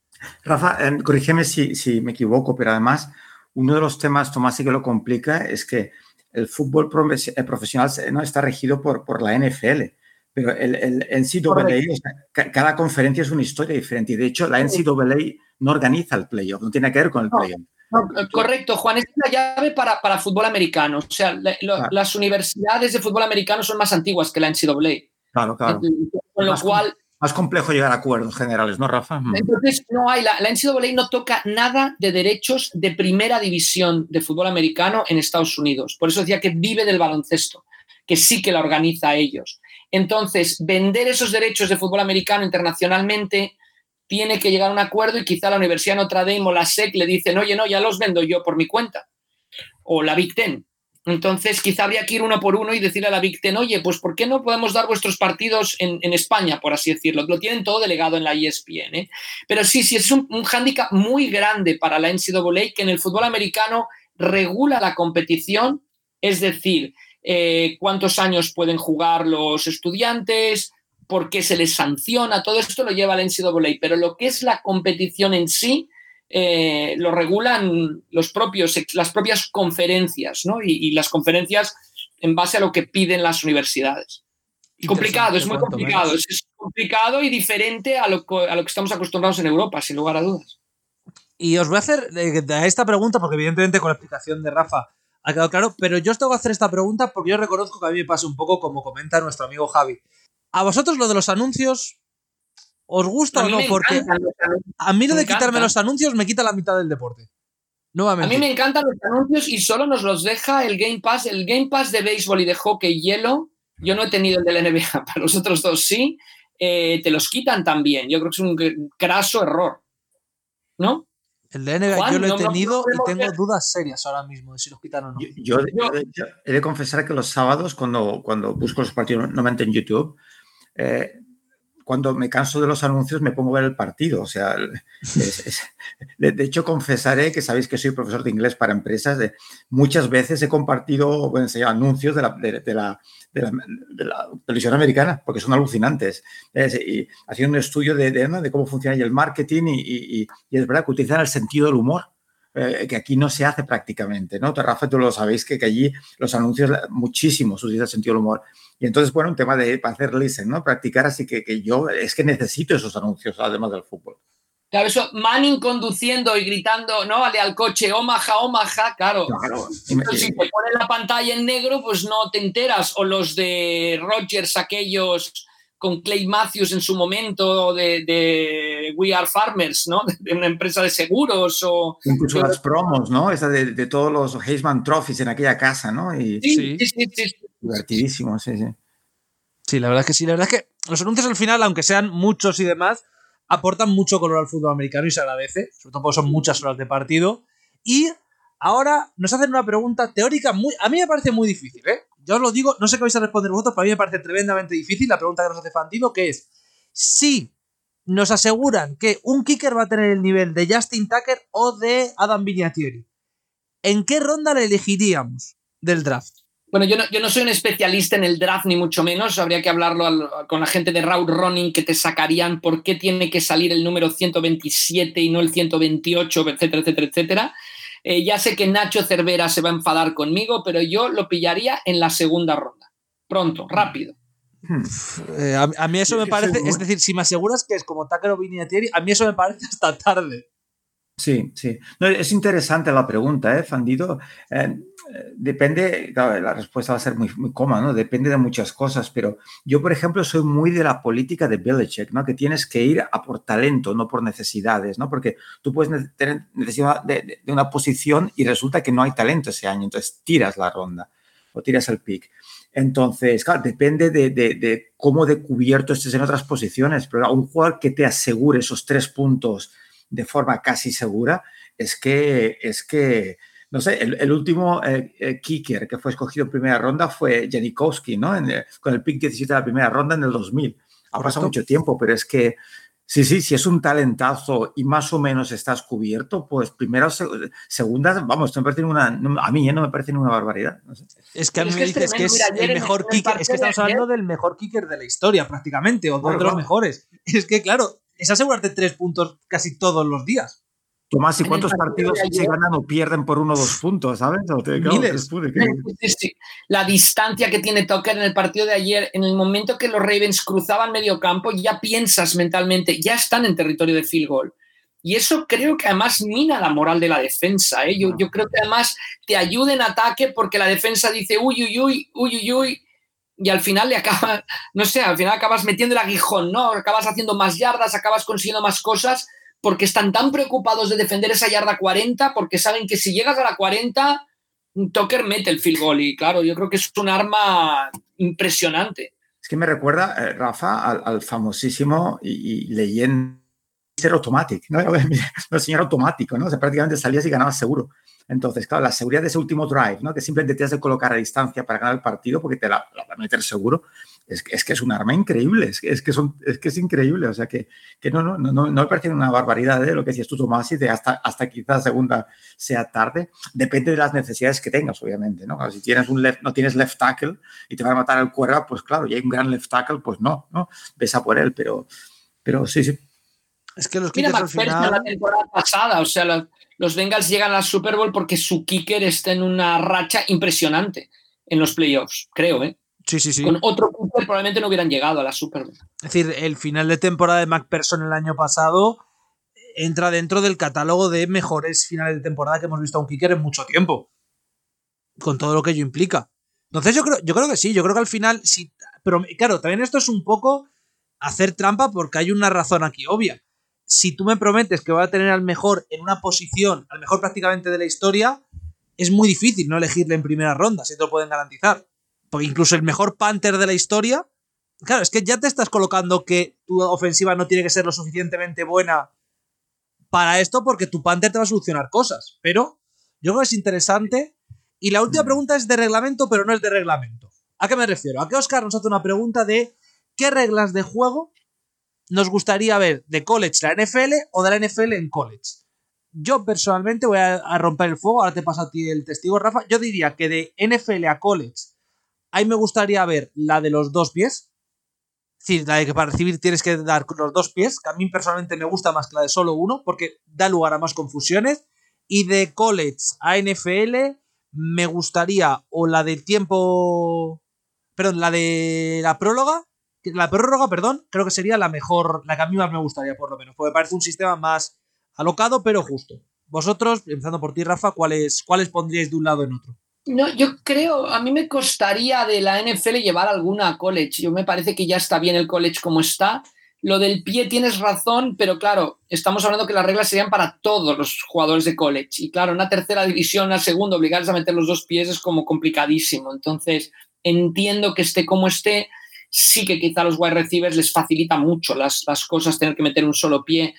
Speaker 4: Rafa, eh, corrígeme si, si, me equivoco, pero además uno de los temas, Tomás, y que lo complica es que el fútbol profesional no está regido por, por la NFL, pero el, el NCAA, cada conferencia es una historia diferente y de hecho la NCAA no organiza el playoff, no tiene que ver con el playoff.
Speaker 3: Correcto, Juan, es la llave para, para fútbol americano. O sea, las universidades de fútbol americano son más antiguas que la NCAA.
Speaker 4: Claro, claro.
Speaker 3: Con lo
Speaker 4: más,
Speaker 3: cual.
Speaker 4: Más complejo llegar a acuerdos generales, ¿no, Rafa?
Speaker 3: Mm. Entonces, no hay. La, la NCAA no toca nada de derechos de primera división de fútbol americano en Estados Unidos. Por eso decía que vive del baloncesto, que sí que la organiza ellos. Entonces, vender esos derechos de fútbol americano internacionalmente tiene que llegar a un acuerdo y quizá la Universidad Notre Dame o la SEC le dicen, oye, no, ya los vendo yo por mi cuenta. O la Big Ten. Entonces, quizá habría que ir uno por uno y decirle a la Big Ten, oye, pues ¿por qué no podemos dar vuestros partidos en, España, por así decirlo? Lo tienen todo delegado en la ESPN. ¿eh? Pero sí, sí, es un, un hándicap muy grande para la NCAA que en el fútbol americano regula la competición, es decir, eh, cuántos años pueden jugar los estudiantes, por qué se les sanciona, todo esto lo lleva la NCAA, pero lo que es la competición en sí eh, lo regulan los propios, las propias conferencias, ¿no? Y, las conferencias en base a lo que piden las universidades. Complicado, es muy complicado, es, complicado y diferente a lo, a lo que estamos acostumbrados en Europa, sin lugar a dudas.
Speaker 2: Y os voy a hacer eh, esta pregunta, porque evidentemente con la explicación de Rafa ha quedado claro, pero yo os tengo que hacer esta pregunta porque yo reconozco que a mí me pasa un poco como comenta nuestro amigo Javi. ¿A vosotros lo de los anuncios os gusta o no? Porque a mí lo de quitarme los anuncios me quita la mitad del deporte.
Speaker 3: A mí me encantan los anuncios y solo nos los deja el Game Pass. El Game Pass de béisbol y de hockey hielo, yo no he tenido el de la NBA, para los otros dos sí, eh, te los quitan también. Yo creo que es un craso error. ¿No?
Speaker 2: El de NBA yo lo he tenido y tengo dudas serias ahora mismo de si los quitan o no.
Speaker 4: Yo, he de confesar que los sábados, cuando, cuando busco los partidos normalmente en YouTube, eh, cuando me canso de los anuncios me pongo a ver el partido. O sea, de, hecho confesaré que sabéis que soy profesor de inglés para empresas. De, muchas veces he compartido anuncios de la, de, la, la, televisión americana porque son alucinantes. y haciendo un estudio de, cómo funciona el marketing y, y, es verdad que utilizan el sentido del humor. Eh, que aquí no se hace prácticamente, ¿no? Rafa, tú lo sabéis que, que allí los anuncios muchísimos utilizan el sentido del humor. Y entonces, bueno, un tema de hacer listen, ¿no? Practicar, así que, que yo es que necesito esos anuncios, además del fútbol.
Speaker 3: Claro, eso, Manning conduciendo y gritando, ¿no? al coche, Omaha, Omaha, claro. claro. si te pones la pantalla en negro, pues no te enteras. O los de Rogers, aquellos con Clay Matthews en su momento de, de We Are Farmers, ¿no? De una empresa de seguros o...
Speaker 4: Incluso las promos, ¿no? Esa de, de, todos los Heisman Trophies en aquella casa, ¿no?
Speaker 3: Y, sí, sí, sí, sí,
Speaker 4: Divertidísimo, sí, sí.
Speaker 2: Sí, la verdad es que sí. La verdad es que los anuncios al final, aunque sean muchos y demás, aportan mucho color al fútbol americano y se agradece, sobre todo porque son muchas horas de partido. Y ahora nos hacen una pregunta teórica muy... A mí me parece muy difícil, ¿eh? Yo os lo digo, no sé qué vais a responder vosotros, pero a mí me parece tremendamente difícil la pregunta que nos hace Fantino, que es si nos aseguran que un kicker va a tener el nivel de Justin Tucker o de Adam Vinatieri, ¿en qué ronda le elegiríamos del draft?
Speaker 3: Bueno, yo no, yo no soy un especialista en el draft, ni mucho menos. Habría que hablarlo con la gente de Route Running que te sacarían por qué tiene que salir el número 127 y no el 128, etcétera, etcétera, etcétera. Eh, ya sé que Nacho Cervera se va a enfadar conmigo, pero yo lo pillaría en la segunda ronda. Pronto, rápido.
Speaker 2: Hmm. Eh, a, mí eso me parece, es decir, si me aseguras que es como Tucker o Vinatieri, a mí eso me parece hasta tarde.
Speaker 4: Sí, sí. es interesante la pregunta, ¿eh, Fandido? Eh, depende, claro, la respuesta va a ser muy, muy cómoda, ¿no? Depende de muchas cosas, pero yo, por ejemplo, soy muy de la política de Belichick, ¿no? Que tienes que ir a por talento, no por necesidades, ¿no? Porque tú puedes tener necesidad de, de una posición y resulta que no hay talento ese año, entonces tiras la ronda o tiras el pick. Entonces, claro, depende de, de, cómo de cubierto estés en otras posiciones, pero un jugador que te asegure esos tres puntos de forma casi segura, es que, es que no sé, el, último eh, eh, kicker que fue escogido en primera ronda fue Janikowski, ¿no? con el pick 17 de la primera ronda en el 2000. Ha pasado mucho tiempo, pero es que Sí, sí, si es un talentazo y más o menos estás cubierto, pues primero, segunda, vamos, me parece una, a mí ¿eh? no me parece una barbaridad.
Speaker 2: Es que a mí me dices que es el mejor kicker, es que estamos hablando del mejor kicker de la historia prácticamente, o de los mejores. Es que claro, es asegurarte tres puntos casi todos los días.
Speaker 4: Tomás, ¿y cuántos partidos se ganan o pierden por uno o dos puntos, sabes?
Speaker 3: La distancia que tiene Tucker en el partido de ayer, en el momento que los Ravens cruzaban medio campo, ya piensas mentalmente, ya están en territorio de field goal. Y eso creo que además mina la moral de la defensa. ¿eh? Yo, yo creo que además te ayuda en ataque porque la defensa dice, uy, uy, uy, uy, uy, uy, y al final le acaba, no sé, al final acabas metiendo el aguijón, ¿no? Acabas haciendo más yardas, acabas consiguiendo más cosas porque están tan preocupados de defender esa yarda 40, porque saben que si llegas a la 40, Tucker mete el field goal. Y claro, yo creo que es un arma impresionante.
Speaker 4: Es que me recuerda, eh, Rafa, al, famosísimo y, leyendo ser automático, ¿no? El señor automático, ¿no? O sea, prácticamente salías y ganabas seguro. Entonces, claro, la seguridad de ese último drive, ¿no? Que simplemente te has de colocar a distancia para ganar el partido porque te la, la va a meter seguro es, es, que es un arma increíble, es es, que son, es, que es increíble, o sea que, que no, no, no, no me parece una barbaridad de ¿eh? lo que decías tú, Tomás, y de hasta, hasta quizás segunda sea tarde, depende de las necesidades que tengas, obviamente, ¿no? si tienes un left, no tienes left tackle y te van a matar el cuerda, pues claro, y hay un gran left tackle, pues no, ¿no? Ves a por él, pero, pero sí, sí.
Speaker 3: Es que los Mira, al final... la temporada pasada, o sea, los, los Bengals llegan a la Super Bowl porque su kicker está en una racha impresionante en los playoffs, creo, ¿eh?
Speaker 2: Sí, sí, sí.
Speaker 3: Con otro punto probablemente no hubieran llegado a la Super Bowl.
Speaker 2: Es decir, el final de temporada de McPherson el año pasado entra dentro del catálogo de mejores finales de temporada que hemos visto a un kicker en mucho tiempo. Con todo lo que ello implica. Entonces yo creo, yo creo que sí, yo creo que al final sí. Pero claro, también esto es un poco hacer trampa porque hay una razón aquí obvia. Si tú me prometes que voy a tener al mejor en una posición, al mejor prácticamente de la historia, es muy difícil no elegirle en primera ronda, si te lo pueden garantizar incluso el mejor Panther de la historia. Claro, es que ya te estás colocando que tu ofensiva no tiene que ser lo suficientemente buena para esto porque tu Panther te va a solucionar cosas. Pero yo creo que es interesante. Y la última mm. pregunta es de reglamento, pero no es de reglamento. ¿A qué me refiero? A que Oscar nos hace una pregunta de qué reglas de juego nos gustaría ver de college la NFL o de la NFL en college. Yo personalmente voy a, romper el fuego, ahora te paso a ti el testigo, Rafa. Yo diría que de NFL a college Ahí me gustaría ver la de los dos pies. Es decir, la de que para recibir tienes que dar los dos pies, que a mí personalmente me gusta más que la de solo uno, porque da lugar a más confusiones. Y de college a NFL me gustaría o la del tiempo... Perdón, la de la próloga. La prórroga, perdón, creo que sería la mejor, la que a mí más me gustaría, por lo menos, porque parece un sistema más alocado, pero justo. Vosotros, empezando por ti, Rafa, ¿cuáles, ¿cuáles pondríais de un lado en otro?
Speaker 3: No, yo creo, a mí me costaría de la NFL llevar alguna college. Yo me parece que ya está bien el college como está. Lo del pie tienes razón, pero claro, estamos hablando que las reglas serían para todos los jugadores de college. Y claro, una tercera división, una segunda, obligarles a meter los dos pies es como complicadísimo. Entonces, entiendo que esté como esté. Sí que quizá a los wide receivers les facilita mucho las, las cosas tener que meter un solo pie.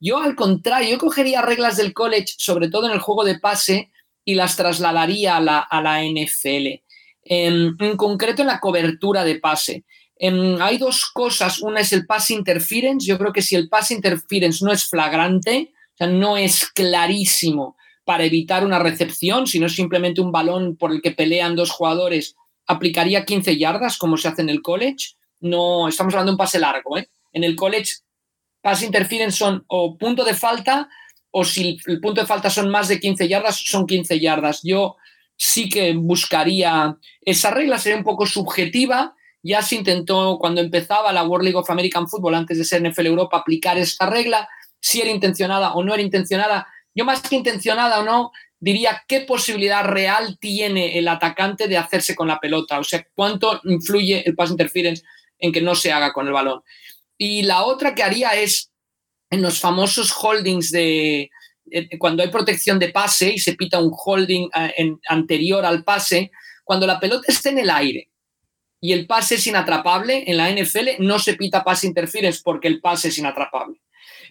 Speaker 3: Yo, al contrario, yo cogería reglas del college, sobre todo en el juego de pase, y las trasladaría a la, a la NFL. En, concreto en la cobertura de pase. hay dos cosas. Una es el pass interference. Yo creo que si el pass interference no es flagrante, o sea, no es clarísimo para evitar una recepción, sino simplemente un balón por el que pelean dos jugadores, aplicaría 15 yardas como se hace en el college. No, estamos hablando de un pase largo. ¿eh? En el college, pass interference son o punto de falta o si el punto de falta son más de 15 yardas, son 15 yardas. Yo sí que buscaría esa regla, sería un poco subjetiva Ya se intentó, cuando empezaba la World League of American Football, antes de ser NFL Europa, aplicar esta regla, si era intencionada o no era intencionada. Yo más que intencionada o no, diría qué posibilidad real tiene el atacante de hacerse con la pelota, o sea, cuánto influye el pass interference en que no se haga con el balón. Y la otra que haría es en los famosos holdings de eh, cuando hay protección de pase y se pita un holding eh, anterior al pase, cuando la pelota esté en el aire y el pase es inatrapable, en la NFL no se pita pass interference porque el pase es inatrapable.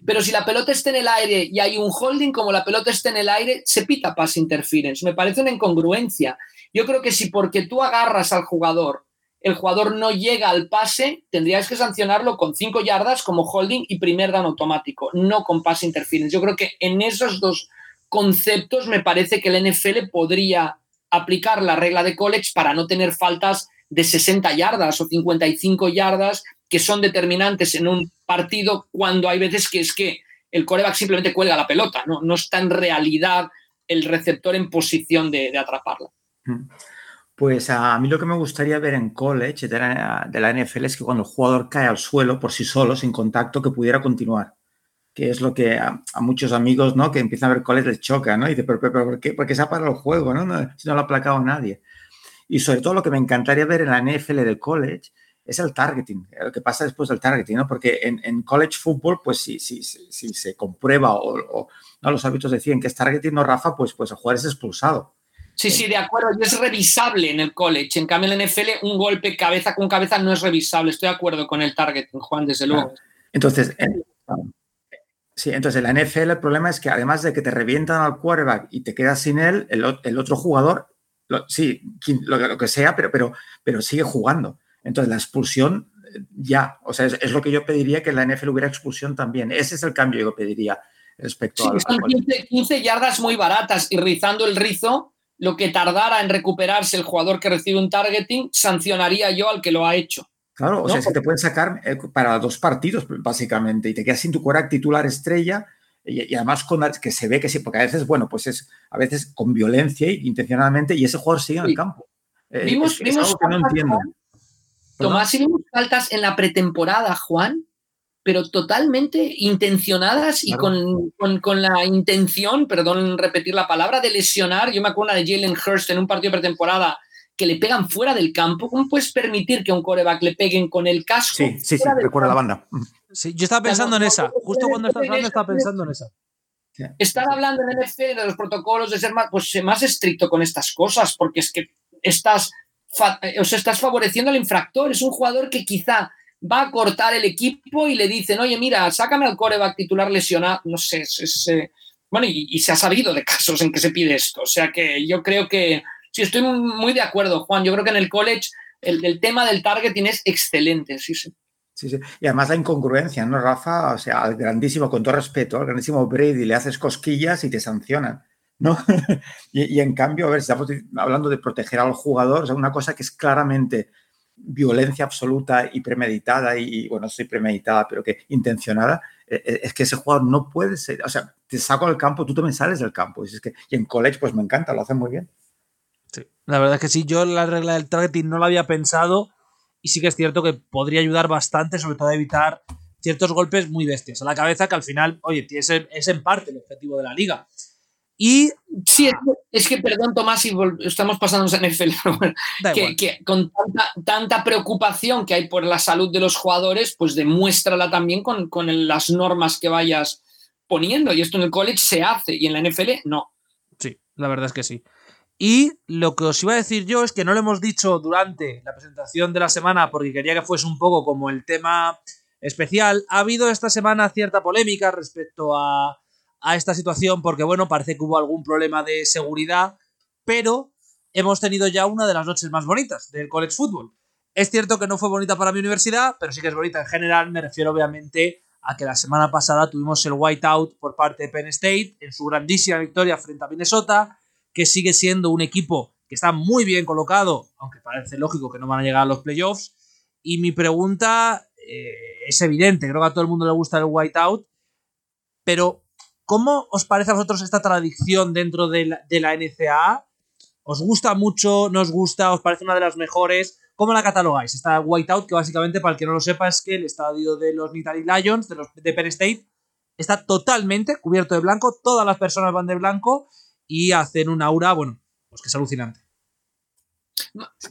Speaker 3: Pero si la pelota está en el aire y hay un holding, como la pelota está en el aire, se pita pass interference. Me parece una incongruencia. Yo creo que si porque tú agarras al jugador, el jugador no llega al pase, tendrías que sancionarlo con cinco yardas como holding y primer down automático, no con pass interference. Yo creo que en esos dos conceptos me parece que el NFL podría aplicar la regla de college para no tener faltas de 60 yardas o 55 yardas que son determinantes en un partido cuando hay veces que es que el coreback simplemente cuelga la pelota, no, no está en realidad el receptor en posición de, atraparla.
Speaker 4: Mm. Pues a mí lo que me gustaría ver en college de la, NFL es que cuando el jugador cae al suelo por sí solo, sin contacto, que pudiera continuar. Que es lo que a, muchos amigos ¿no? que empiezan a ver college les choca, ¿no? Y dice, ¿pero, por, qué? Porque se ha parado el juego, ¿no? ¿no? Si no lo ha aplacado nadie. Y sobre todo lo que me encantaría ver en la NFL de college es el targeting, lo que pasa después del targeting, ¿no? Porque en, college football, pues si, si, si, se comprueba o, ¿no? los hábitos deciden que es targeting, no Rafa, pues, pues el jugador es expulsado.
Speaker 3: Sí, sí, de acuerdo, y es revisable en el college. En cambio, en la NFL, un golpe cabeza con cabeza no es revisable. Estoy de acuerdo con el targeting, Juan, desde luego.
Speaker 4: Entonces, sí, entonces en la NFL el problema es que además de que te revientan al quarterback y te quedas sin él, el, otro jugador, sí, lo, que sea, pero, pero, pero sigue jugando. Entonces, la expulsión ya, o sea, es, lo que yo pediría que en la NFL hubiera expulsión también. Ese es el cambio que yo pediría respecto
Speaker 3: a... Son 15, yardas muy baratas y rizando el rizo, lo que tardara en recuperarse el jugador que recibe un targeting, sancionaría yo al que lo ha hecho.
Speaker 4: Claro, o sea, es que te pueden sacar eh, para dos partidos, básicamente, y te quedas sin tu cuerda titular estrella, y, además con que se ve que sí, porque a veces, bueno, pues es a veces con violencia e intencionalmente, y ese jugador sigue en el campo.
Speaker 3: Eh, vimos, vimos que no entiendo. Tomás y faltas en la pretemporada, Juan, pero totalmente intencionadas y con, la intención, perdón repetir la palabra, de lesionar. Yo me acuerdo de Jalen Hurst en un partido de pretemporada que le pegan fuera del campo. ¿Cómo puedes permitir que a un coreback le peguen con el casco?
Speaker 4: Sí, sí, sí, recuerda la banda.
Speaker 2: Sí, yo estaba pensando en esa. Justo cuando estás hablando, estaba pensando en esa.
Speaker 3: Están hablando en el NFL de los protocolos de ser más, pues, más estricto con estas cosas, porque es que estás o estás favoreciendo al infractor. Es un jugador que quizá va a cortar el equipo y le dicen, oye, mira, sácame al coreback titular lesionado. No sé, es, eh, bueno, y, se ha sabido de casos en que se pide esto. O sea que yo creo que, sí, estoy muy de acuerdo, Juan. Yo creo que en el college el, tema del targeting es excelente, sí, sí.
Speaker 4: Sí, sí. Y además la incongruencia, ¿no, Rafa? O sea, al grandísimo, con todo respeto, al grandísimo Brady le haces cosquillas y te sancionan. ¿No? y, en cambio, a ver, estamos hablando de proteger al jugador, o sea, una cosa que es claramente violencia absoluta y premeditada, y, bueno, soy premeditada, pero que intencionada, eh, eh, es que ese jugador no puede ser, o sea, te saco del campo, tú también sales del campo. Y, es que, y en college, pues me encanta, lo hacen muy bien.
Speaker 2: Sí, la verdad es que sí, yo la regla del targeting no la había pensado y sí que es cierto que podría ayudar bastante, sobre todo a evitar ciertos golpes muy bestias a la cabeza que al final, oye, es, es en parte el objetivo de la liga. Y
Speaker 3: sí, es que, perdón, Tomás, y estamos pasando en NFL, que, que, con tanta, preocupación que hay por la salud de los jugadores, pues demuéstrala también con, las normas que vayas poniendo. Y esto en el college se hace y en la NFL no.
Speaker 2: Sí, la verdad es que sí. Y lo que os iba a decir yo es que no lo hemos dicho durante la presentación de la semana porque quería que fuese un poco como el tema especial. Ha habido esta semana cierta polémica respecto a a esta situación porque, bueno, parece que hubo algún problema de seguridad, pero hemos tenido ya una de las noches más bonitas del college football. Es cierto que no fue bonita para mi universidad, pero sí que es bonita en general. Me refiero obviamente a que la semana pasada tuvimos el whiteout por parte de Penn State en su grandísima victoria frente a Minnesota, que sigue siendo un equipo que está muy bien colocado, aunque parece lógico que no van a llegar a los playoffs. Y mi pregunta eh, es evidente, creo que a todo el mundo le gusta el whiteout, pero ¿Cómo os parece a vosotros esta tradición dentro de la, de NCAA? ¿Os gusta mucho? ¿No os gusta? ¿Os parece una de las mejores? ¿Cómo la catalogáis? Esta whiteout, que básicamente, para el que no lo sepa, es que el estadio de los Nittany Lions, de los de Penn State, está totalmente cubierto de blanco, todas las personas van de blanco y hacen un aura, bueno, pues que es alucinante.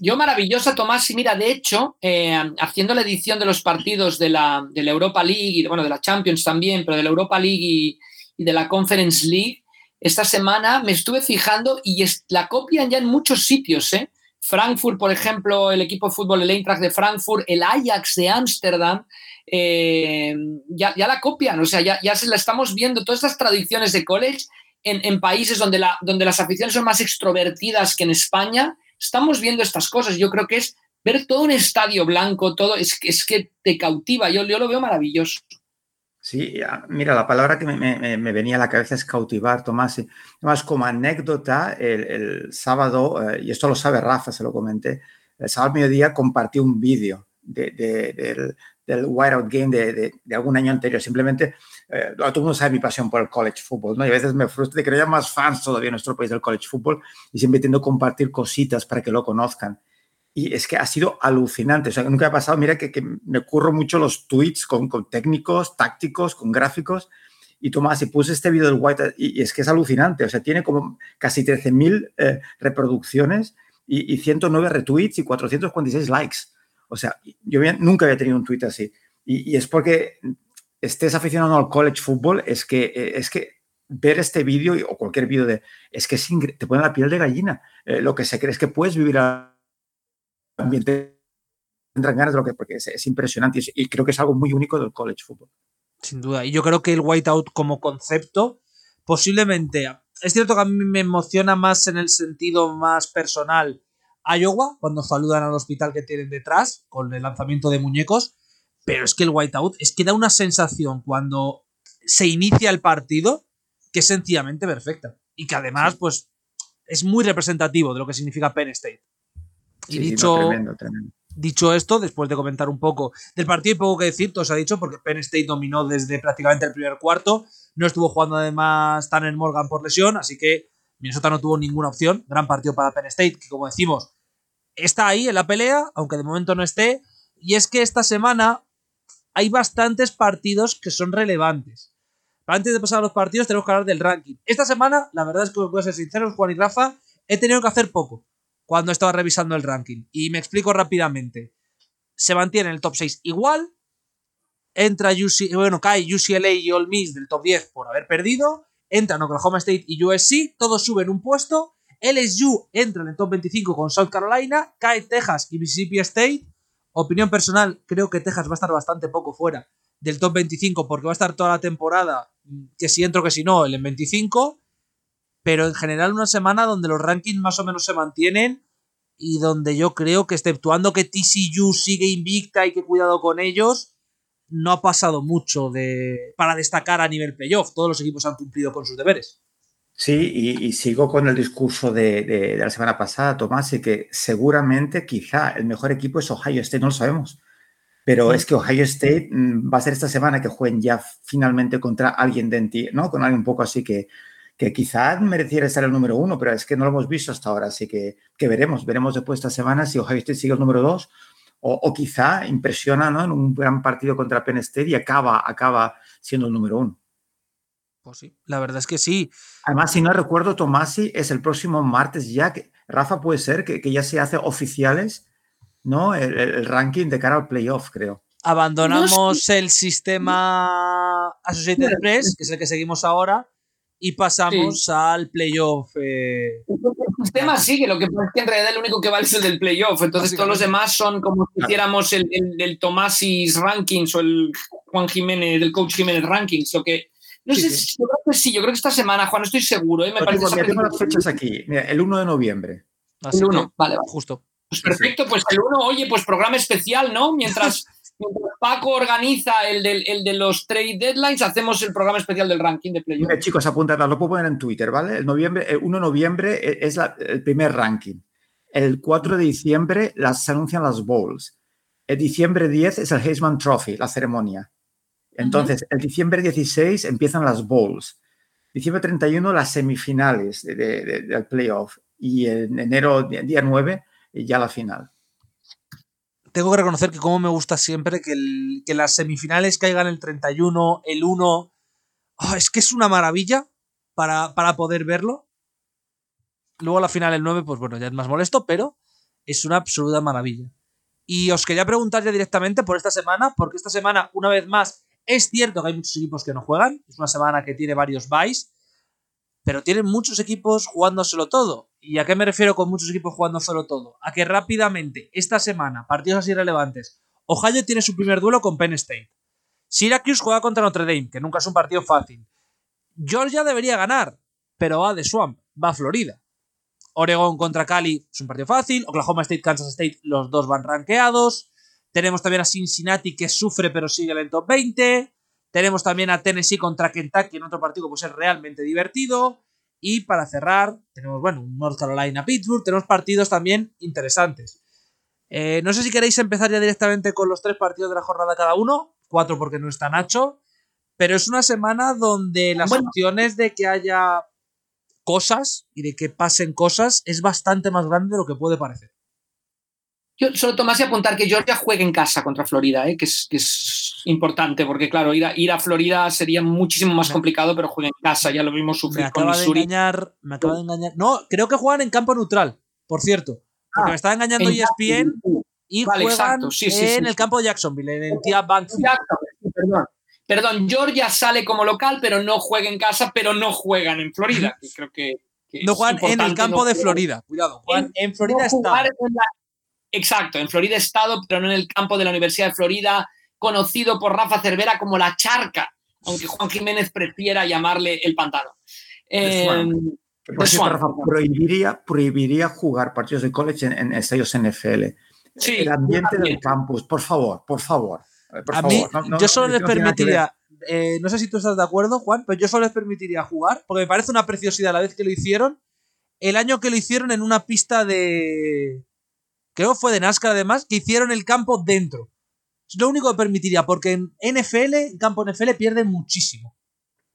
Speaker 3: Yo maravillosa, Tomás. Y mira, de hecho, eh, haciendo la edición de los partidos de la, de la, Europa League, y bueno, de la Champions también, pero de la Europa League y, y de la Conference League, esta semana me estuve fijando y la copian ya en muchos sitios. ¿eh? Frankfurt, por ejemplo, el equipo de fútbol, el Eintracht de Frankfurt, el Ajax de Ámsterdam, eh, ya, ya, la copian. O sea, ya, ya se la estamos viendo. Todas estas tradiciones de college en, en países donde, la, donde las aficiones son más extrovertidas que en España estamos viendo estas cosas. Yo creo que es ver todo un estadio blanco, todo, es, es que te cautiva. Yo, yo lo veo maravilloso.
Speaker 4: Sí, mira, la palabra que me, venía a la cabeza es cautivar, Tomás. Además, como anécdota, el, sábado, eh, y esto lo sabe Rafa, se lo comenté, el sábado mediodía compartí un vídeo de, de, del, del Game de, de, algún año anterior. Simplemente, eh, todo el mundo sabe mi pasión por el college football, ¿no? Y a veces me frustra de que haya más fans todavía en nuestro país del college football y siempre intento compartir cositas para que lo conozcan. Y es que ha sido alucinante. O sea, nunca ha pasado. Mira que, me curro mucho los tweets con, técnicos, tácticos, con gráficos. Y Tomás, y puse este vídeo del White y, es que es alucinante. O sea, tiene como casi 13.000 eh, reproducciones y, y, 109 retweets y 446 likes. O sea, yo nunca había tenido un tweet así. Y, y, es porque estés aficionado al college football, es que, eh, es que ver este vídeo o cualquier vídeo de. Es que es te pone la piel de gallina. Eh, lo que se cree es que puedes vivir a ambiente tendrán ganas de lo que porque es, es impresionante y, y, creo que es algo muy único del college football.
Speaker 2: Sin duda. Y yo creo que el whiteout como concepto, posiblemente. Es cierto que a mí me emociona más en el sentido más personal Iowa, cuando saludan al hospital que tienen detrás, con el lanzamiento de muñecos. Pero es que el whiteout es que da una sensación cuando se inicia el partido que es sencillamente perfecta. Y que además, pues, es muy representativo de lo que significa Penn State.
Speaker 4: Y dicho, no, tremendo, tremendo.
Speaker 2: dicho esto, después de comentar un poco del partido, hay poco que decir, todo se ha dicho, porque Penn State dominó desde prácticamente el primer cuarto. No estuvo jugando además Tanner Morgan por lesión, así que Minnesota no tuvo ninguna opción. Gran partido para Penn State, que como decimos, está ahí en la pelea, aunque de momento no esté. Y es que esta semana hay bastantes partidos que son relevantes. Antes de pasar a los partidos, tenemos que hablar del ranking. Esta semana, la verdad es que voy a ser sincero, Juan y Rafa, he tenido que hacer poco cuando estaba revisando el ranking. Y me explico rápidamente. Se mantiene en el top 6 igual. Entra UC, bueno, cae UCLA y All Miss del top 10 por haber perdido. Entran Oklahoma State y USC. Todos suben un puesto. LSU entra en el top 25 con South Carolina. Cae Texas y Mississippi State. Opinión personal, creo que Texas va a estar bastante poco fuera del top 25 porque va a estar toda la temporada, que si entro que si no, el en 25 pero en general una semana donde los rankings más o menos se mantienen y donde yo creo que exceptuando que TCU sigue invicta y que cuidado con ellos, no ha pasado mucho de para destacar a nivel playoff. Todos los equipos han cumplido con sus deberes.
Speaker 4: Sí, y, y sigo con el discurso de, de, de, la semana pasada, Tomás, y que seguramente quizá el mejor equipo es Ohio State, no lo sabemos. Pero sí. es que Ohio State mm, va a ser esta semana que jueguen ya finalmente contra alguien de ti, ¿no? Con alguien un poco así que, que quizá mereciera estar el número uno, pero es que no lo hemos visto hasta ahora, así que, que veremos, veremos después de esta semana si Ohio State sigue el número dos o, o, quizá impresiona ¿no? en un gran partido contra Penn State y acaba, acaba siendo el número uno.
Speaker 2: Pues sí, la verdad es que sí.
Speaker 4: Además, si no recuerdo, Tomasi, es el próximo martes ya, que, Rafa, puede ser que, que ya se hace oficiales ¿no? El, el, ranking de cara al playoff, creo.
Speaker 2: Abandonamos no el sistema Associated Press, que es el que seguimos ahora, y pasamos sí. al playoff. Eh...
Speaker 3: El sistema sigue, lo que pasa es que en realidad el único que vale es el del playoff. Entonces todos los demás son como si hiciéramos el, el, el Tomasis Rankings o el Juan Jiménez, del Coach Jiménez Rankings. Lo que, no sí, sé, sí. yo creo que sí, yo creo que esta semana, Juan, no estoy seguro. ¿eh? Me
Speaker 4: Pero parece tengo, tengo las fechas aquí. Mira, el 1 de noviembre.
Speaker 3: Así el 1, vale, vale.
Speaker 2: Justo.
Speaker 3: Pues perfecto, pues el 1, oye, pues programa especial, ¿no? Mientras. Mientras Paco organiza el de, el de, los trade deadlines, hacemos el programa especial del ranking de playoff.
Speaker 4: Mira, chicos, apuntadlo, lo puedo poner en Twitter, ¿vale? El, noviembre, el 1 de noviembre es la, el primer ranking. El 4 de diciembre las, se anuncian las bowls. El diciembre 10 es el Heisman Trophy, la ceremonia. Entonces, uh -huh. el diciembre 16 empiezan las bowls. Diciembre 31 las semifinales de, de, de, del playoff. Y en enero, día 9, ya la final.
Speaker 2: Tengo que reconocer que como me gusta siempre que, las semifinales caigan el 31, el 1. Ah, es que es una maravilla para, para poder verlo. Luego la final el 9, pues bueno, ya es más molesto, pero es una absoluta maravilla. Y os quería preguntar ya directamente por esta semana, porque esta semana, una vez más, es cierto que hay muchos equipos que no juegan. Es una semana que tiene varios buys, pero tienen muchos equipos jugándoselo todo. ¿Y a qué me refiero con muchos equipos jugándoselo todo? A que rápidamente, esta semana, partidos así relevantes, Ohio tiene su primer duelo con Penn State. Syracuse juega contra Notre Dame, que nunca es un partido fácil. Georgia debería ganar, pero va de Swamp, va a Florida. Oregon contra Cali es un partido fácil. Oklahoma State, Kansas State, los dos van rankeados. Tenemos también a Cincinnati que sufre pero sigue en el top 20. Tenemos también a Tennessee contra Kentucky en otro partido que puede ser realmente divertido. Y para cerrar, tenemos, bueno, North Carolina, Pittsburgh. Tenemos partidos también interesantes. Eh, no sé si queréis empezar ya directamente con los tres partidos de la jornada cada uno. Cuatro porque no está Nacho. Pero es una semana donde las opciones de que haya cosas y de que pasen cosas es bastante más grande de lo que puede parecer.
Speaker 3: Yo solo tomase apuntar que Georgia juegue en casa contra Florida, ¿eh? que, es, que es importante, porque claro, ir a, ir a Florida sería muchísimo más complicado, pero juega en casa, ya lo vimos sufrir
Speaker 2: me acaba de engañar, Me acaba de engañar. No, creo que juegan en campo neutral, por cierto. Porque ah, me estaba engañando ESPN y juegan en el campo de Jacksonville, en el Tia Bank.
Speaker 3: Perdón. Perdón, Georgia sale como local, pero no juega en casa, pero no juegan en Florida. creo que,
Speaker 2: no juegan en el campo de Florida. Cuidado, juegan en, Florida Estado.
Speaker 3: Exacto, en Florida Estado, pero no en el campo de la Universidad de Florida, conocido por Rafa Cervera como la charca, aunque Juan Jiménez prefiera llamarle el pantano.
Speaker 4: Eh, Rafa, prohibiría, prohibiría jugar partidos de college en, estadios NFL. Sí, el ambiente del campus, por favor, por favor.
Speaker 2: Eh, a mí, yo solo les permitiría, eh, no sé si tú estás de acuerdo, Juan, pero yo solo les permitiría jugar, porque me parece una preciosidad la vez que lo hicieron, el año que lo hicieron en una pista de... Creo fue de NASCAR además, que hicieron el campo dentro. Es lo único que permitiría, porque en NFL, en campo NFL, pierde muchísimo.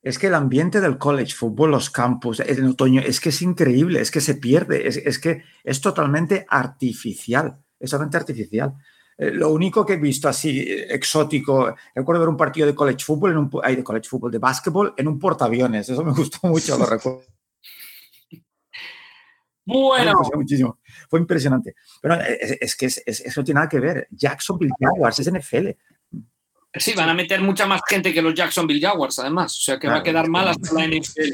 Speaker 4: Es que el ambiente del college football, los campus en otoño, es que es increíble, es que se pierde, es, es que es totalmente artificial, es totalmente artificial. Eh, lo único que he visto así eh, exótico, recuerdo ver un partido de college football, en un, de college football, de básquetbol, en un portaaviones. Eso me gustó mucho, lo recuerdo.
Speaker 3: Bueno.
Speaker 4: muchísimo. Fue impresionante. Pero eh, es, que eso tiene nada que ver. Jacksonville Jaguars es NFL.
Speaker 3: Sí, van a meter mucha más gente que los Jacksonville Jaguars, además. O sea que va a quedar mal hasta la NFL.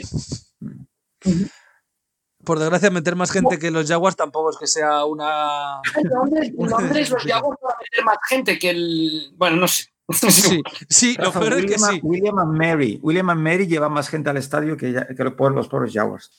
Speaker 2: Por desgracia, meter más gente que los Jaguars tampoco es que sea una.
Speaker 3: En Londres, los Jaguars van a meter más gente que el. Bueno, no sé.
Speaker 2: Sí, sí lo peor es que sí.
Speaker 4: William and Mary. William and Mary lleva más gente al estadio que, que los pobres Jaguars.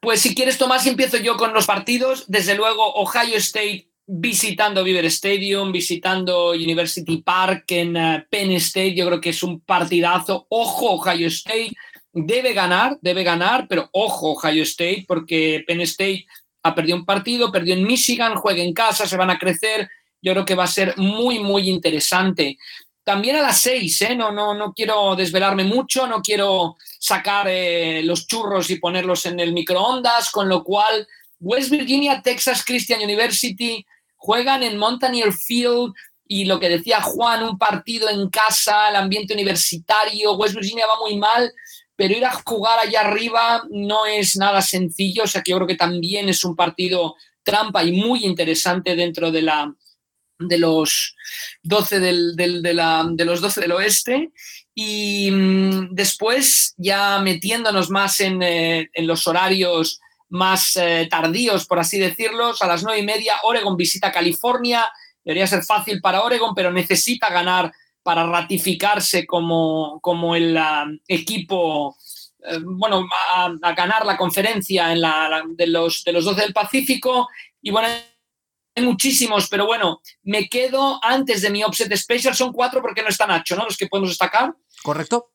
Speaker 3: Pues si quieres, Tomás, empiezo yo con los partidos. Desde luego, Ohio State visitando Beaver Stadium, visitando University Park en eh, Penn State. Yo creo que es un partidazo. Ojo, Ohio State debe ganar, debe ganar, pero ojo Ohio State, porque Penn State ha perdido un partido, perdió en Michigan, juega en casa, se van a crecer. Yo creo que va a ser muy, muy interesante. También a las seis, ¿eh? no, no, no quiero desvelarme mucho, no quiero sacar eh, los churros y ponerlos en el microondas, con lo cual West Virginia, Texas Christian University juegan en Mountaineer Field y lo que decía Juan, un partido en casa, el ambiente universitario, West Virginia va muy mal, pero ir a jugar allá arriba no es nada sencillo, o sea que yo creo que también es un partido trampa y muy interesante dentro de la de los 12 del, de, la, de los 12 del oeste y mm, después ya metiéndonos más en, eh, en los horarios más eh, tardíos, por así decirlo, a las nueve y media, Oregon visita California, debería ser fácil para Oregon, pero necesita ganar para ratificarse como, como el equipo, eh, bueno, a, ganar la conferencia en la, de, los, de los 12 del Pacífico. Y bueno, hay muchísimos, pero bueno, me quedo antes de mi offset special, son cuatro porque no está Nacho, ¿no? Los que podemos destacar.
Speaker 2: Correcto.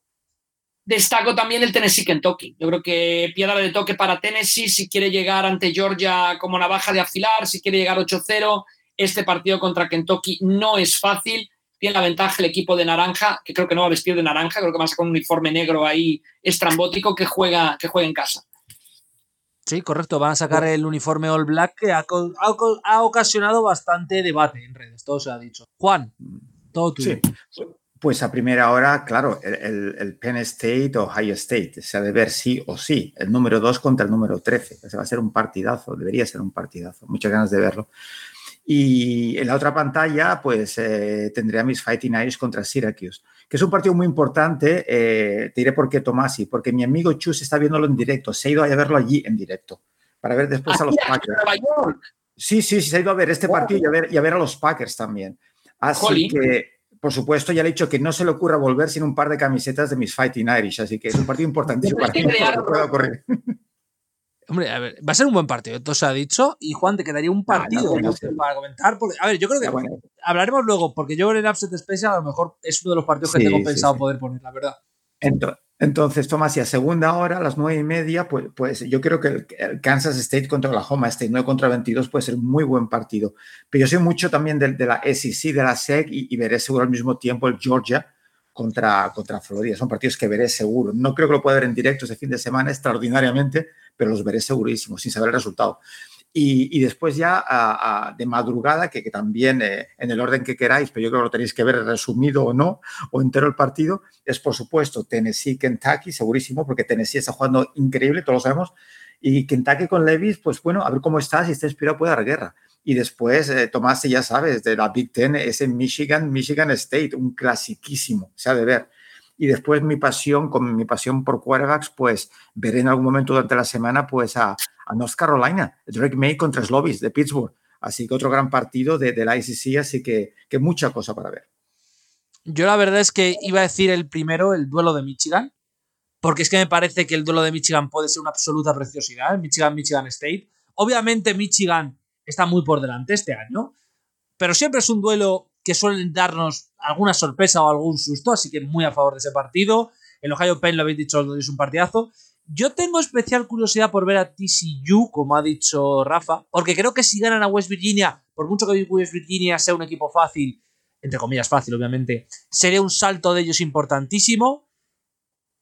Speaker 3: Destaco también el Tennessee-Kentucky. Yo creo que piedra de toque para Tennessee si quiere llegar ante Georgia como baja de afilar, si quiere llegar 8-0. Este partido contra Kentucky no es fácil tiene la ventaja el equipo de naranja, que creo que no va a vestir de naranja, creo que va a un uniforme negro ahí estrambótico que juega, que juega en casa.
Speaker 2: Sí, correcto. Van a sacar el uniforme All Black que ha, ha, ocasionado bastante debate en redes, todo se ha dicho. Juan, todo tuyo.
Speaker 4: Sí. Pues a primera hora, claro, el, el, Penn State o High State se ha de ver sí o sí. El número 2 contra el número 13. Ese va a ser un partidazo, debería ser un partidazo. Muchas ganas de verlo. Y en la otra pantalla, pues eh, tendré a mis Fighting Irish contra Syracuse, que es un partido muy importante. Eh, te diré por qué, Tomasi, porque mi amigo Chus está viéndolo en directo. Se ha ido a verlo allí en directo para ver después a los Packers. Sí, sí, sí, se ha ido a ver este partido y a ver, y a ver a los Packers también. Así que, por supuesto, ya le he dicho que no se le ocurra volver sin un par de camisetas de mis Fighting Irish, así que es un partido importantísimo para mí.
Speaker 2: Hombre, a ver, va a ser un buen partido, esto se ha dicho. Y Juan, te quedaría un ah, partido para comentar. Porque, a ver, yo creo que hablaremos luego, porque yo en el Upset Special a lo mejor es uno de los partidos que tengo pensado poder poner, la verdad.
Speaker 4: Entonces, Tomás, y a segunda hora, a las nueve y media, pues, pues yo creo que el, Kansas State contra Oklahoma State, 9 contra 22, puede ser un muy buen partido. Pero yo soy mucho también de, la SEC, de la SEC, y, y veré seguro al mismo tiempo el Georgia contra, contra Florida. Son partidos que veré seguro. No creo que lo pueda ver en directo ese fin de semana extraordinariamente, pero los veré segurísimo, sin saber el resultado. Y, después ya de madrugada, que, también eh, en el orden que queráis, pero yo creo que lo tenéis que ver resumido o no, o entero el partido, es por supuesto Tennessee, Kentucky, segurísimo, porque Tennessee está jugando increíble, todos lo sabemos, y Kentucky con Levis, pues bueno, a ver cómo está, si está inspirado puede dar guerra. Y después, eh, Tomás, ya sabes, de la Big Ten es en Michigan, Michigan State, un clasiquísimo, se ha de ver y después mi pasión, con mi pasión por quarterbacks, pues veré en algún momento durante la semana pues a, a North Carolina, Drake May contra Slovis de Pittsburgh. Así que otro gran partido de, de la ICC, así que, que mucha cosa para ver.
Speaker 2: Yo la verdad es que iba a decir el primero, el duelo de Michigan, porque es que me parece que el duelo de Michigan puede ser una absoluta preciosidad, Michigan-Michigan State. Obviamente Michigan está muy por delante este año, pero siempre es un duelo que suelen darnos alguna sorpresa o algún susto, así que muy a favor de ese partido. El Ohio Penn, lo habéis dicho, es un partidazo. Yo tengo especial curiosidad por ver a TCU, como ha dicho Rafa, porque creo que si ganan a West Virginia, por mucho que West Virginia sea un equipo fácil, entre comillas fácil, obviamente, sería un salto de ellos importantísimo.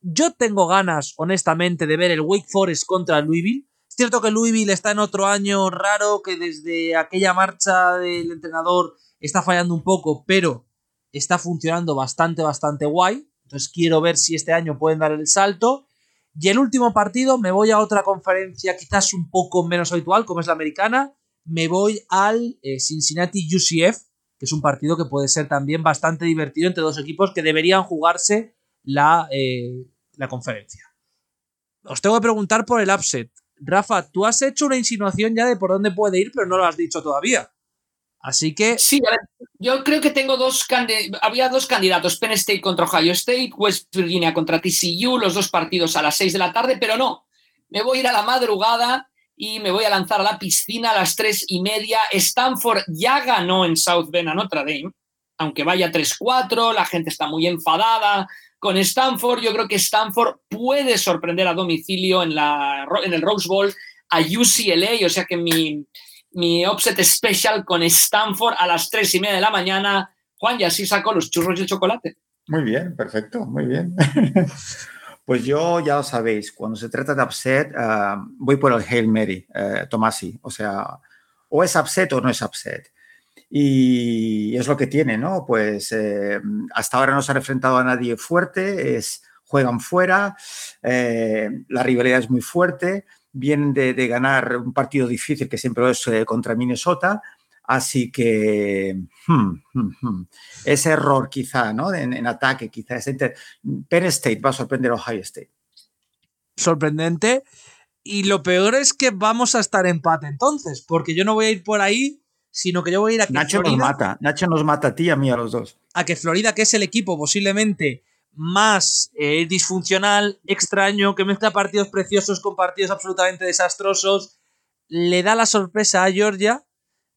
Speaker 2: Yo tengo ganas, honestamente, de ver el Wake Forest contra Louisville. Es cierto que Louisville está en otro año raro, que desde aquella marcha del entrenador está fallando un poco, pero está funcionando bastante, bastante guay. Entonces quiero ver si este año pueden dar el salto. Y el último partido me voy a otra conferencia quizás un poco menos habitual, como es la americana. Me voy al eh, Cincinnati UCF, que es un partido que puede ser también bastante divertido entre dos equipos que deberían jugarse la, eh, la conferencia. Os tengo que preguntar por el upset. Rafa, tú has hecho una insinuación ya de por dónde puede ir, pero no lo has dicho todavía. Así que.
Speaker 3: Sí, yo creo que tengo dos había dos candidatos: Penn State contra Ohio State, West Virginia contra TCU, los dos partidos a las 6 de la tarde, pero no. Me voy a ir a la madrugada y me voy a lanzar a la piscina a las tres y media. Stanford ya ganó en South Bend a Notre Dame, aunque vaya 3-4, la gente está muy enfadada con Stanford. Yo creo que Stanford puede sorprender a domicilio en, la, en el Rose Bowl a UCLA, o sea que mi mi offset special con Stanford a las tres y media de la mañana. Juan, y así saco los churros de chocolate.
Speaker 4: Muy bien, perfecto, muy bien. pues yo ya lo sabéis, cuando se trata de upset, ah, voy por el Hail Mary, uh, Tomasi. O sea, o es upset o no es upset. Y es lo que tiene, ¿no? Pues eh, hasta ahora no se ha enfrentado a nadie fuerte, juegan fuera, eh, la rivalidad es muy fuerte vienen de, ganar un partido difícil que siempre es eh, contra Minnesota. Así que hmm, hmm, hmm, ese error quizá, ¿no? En, ataque, quizá Penn State va a sorprender a Ohio State.
Speaker 2: Sorprendente. Y lo peor es que vamos a estar empate entonces, porque yo no voy a ir por ahí, sino que yo voy a ir a que
Speaker 4: Nacho nos mata, Nacho nos mata a ti y a mí a los dos.
Speaker 2: A que Florida, que es el equipo posiblemente más eh, disfuncional, extraño, que mezcla partidos preciosos con partidos absolutamente desastrosos, le da la sorpresa a Georgia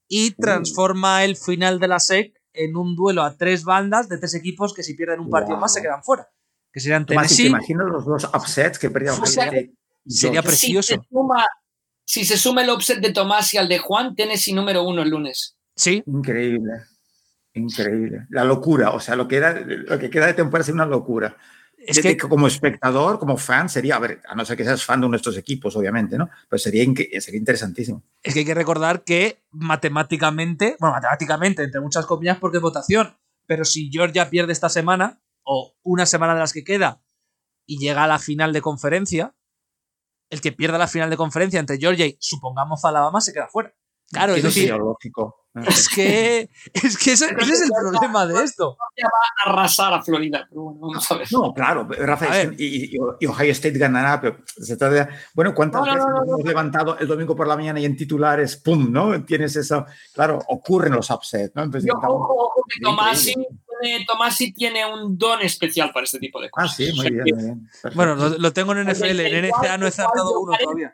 Speaker 2: y uh. transforma el final de la SEC en un duelo a tres bandas de tres equipos que si pierden un partido más se quedan fuera. Que serían Tennessee. ¿Te
Speaker 4: imaginas los dos upsets que perdían?
Speaker 2: sería precioso.
Speaker 3: Si se, suma, el upset de Tomás y al de Juan, Tennessee número uno el lunes.
Speaker 2: Sí.
Speaker 4: Increíble. Increíble. La locura, o sea, lo que, era, lo que queda de temporada es una locura. es que, como espectador, como fan, sería, a ver, a no ser que seas fan de uno de estos equipos, obviamente, ¿no? Pero sería, sería interesantísimo.
Speaker 2: Es que hay que recordar que matemáticamente, bueno, matemáticamente, entre muchas comillas, porque es votación, pero si Georgia pierde esta semana, o una semana de las que queda, y llega a la final de conferencia, el que pierda la final de conferencia entre Georgia y, supongamos, Alabama, se queda fuera. Claro, es decir,
Speaker 4: lógico.
Speaker 2: Es que, es que ese, es el problema de esto.
Speaker 3: Va a arrasar a Florida, pero bueno, vamos a ver.
Speaker 4: No, claro, Rafael, y, Ohio State ganará, pero se trata de, bueno, ¿cuántas veces hemos levantado el domingo por la mañana y en titulares, pum, ¿no? Tienes eso, claro, ocurren los upsets, ¿no?
Speaker 3: Entonces, Yo, ojo, ojo, Tomasi, tiene, Tomasi tiene un don especial para este tipo de cosas.
Speaker 4: Ah, sí, muy bien, muy bien.
Speaker 2: Bueno, lo, lo, tengo en NFL, en NCA no he acertado uno todavía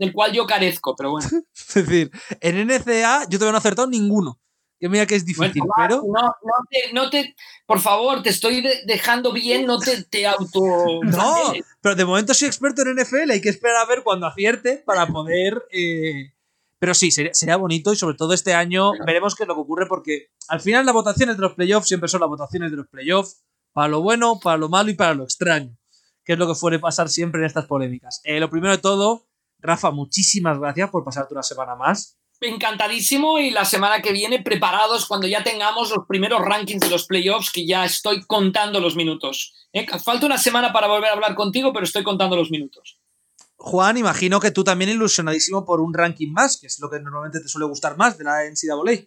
Speaker 3: del cual yo carezco, pero bueno.
Speaker 2: es decir, en NCA yo todavía no he acertado ninguno. Que mira que es difícil, pero.
Speaker 3: No, no te, no te, por favor, te estoy dejando bien, no te, te auto.
Speaker 2: no, pero de momento soy experto en NFL, hay que esperar a ver cuando acierte para poder. Eh, pero sí, sería, bonito y sobre todo este año veremos qué es lo que ocurre porque al final las votaciones de los playoffs siempre son las votaciones de los playoffs para lo bueno, para lo malo y para lo extraño, que es lo que suele pasar siempre en estas polémicas. Eh, lo primero de todo, Rafa, muchísimas gracias por pasarte una semana más.
Speaker 3: Encantadísimo y la semana que viene preparados cuando ya tengamos los primeros rankings de los playoffs que ya estoy contando los minutos. ¿eh? Falta una semana para volver a hablar contigo, pero estoy contando los minutos.
Speaker 2: Juan, imagino que tú también ilusionadísimo por un ranking más, que es lo que normalmente te suele gustar más de la NCAA.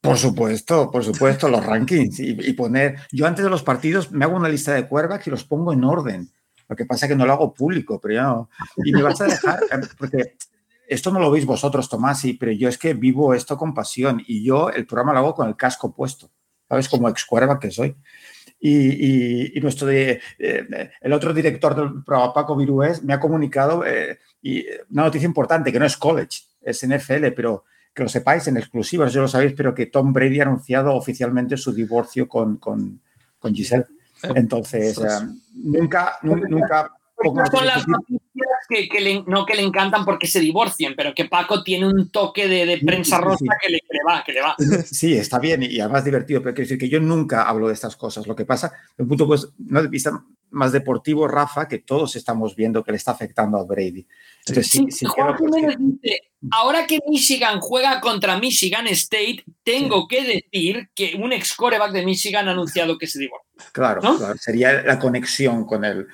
Speaker 4: Por supuesto, por supuesto, los rankings y, y, poner. Yo antes de los partidos me hago una lista de cuervas y los pongo en orden. Lo que pasa es que no lo hago público, pero. Y me vas a dejar, eh, porque esto no lo veis vosotros, Tomás, pero yo es que vivo esto con pasión y yo el programa lo hago con el casco puesto, ¿sabes? Como excuerva que soy. Y, nuestro de, eh, el otro director del programa, Paco Virués, me ha comunicado eh, y una noticia importante, que no es college, es NFL, pero que lo sepáis en exclusiva, yo lo sabéis, pero que Tom Brady ha anunciado oficialmente su divorcio con, con, con Giselle. Entonces, eh, nunca, nunca...
Speaker 3: son las noticias que, le, no que le encantan porque se divorcien, pero que Paco tiene un toque de, prensa rosa Que, le, va, que le va.
Speaker 4: Sí, está bien y además divertido, pero quiero decir que yo nunca hablo de estas cosas. Lo que pasa, de un punto pues, no de vista más deportivo, Rafa, que todos estamos viendo que le está afectando a Brady.
Speaker 3: Entonces, sí, sí, Juan dice, ahora que Michigan juega contra Michigan State, tengo que decir que un ex coreback de Michigan ha anunciado que se divorcia.
Speaker 4: Claro, sería la conexión con él.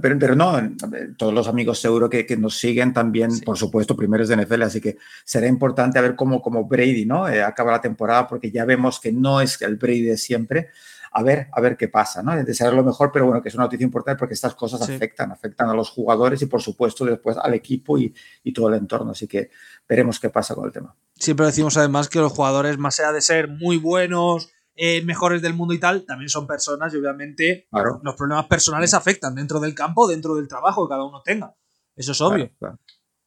Speaker 4: pero, no, todos los amigos seguro que, que nos siguen también, por supuesto, primeros de NFL, así que será importante a ver cómo, cómo Brady ¿no? Eh, acaba la temporada, porque ya vemos que no es el Brady de siempre. A ver, a ver qué pasa, ¿no? Desear lo mejor, pero bueno, que es una noticia importante porque estas cosas afectan, afectan a los jugadores y por supuesto después al equipo y, y todo el entorno. Así que veremos qué pasa con el tema.
Speaker 2: Siempre decimos además que los jugadores, más allá de ser muy buenos, eh, mejores del mundo y tal, también son personas y obviamente los problemas personales afectan dentro del campo, dentro del trabajo que cada uno tenga. Eso es obvio.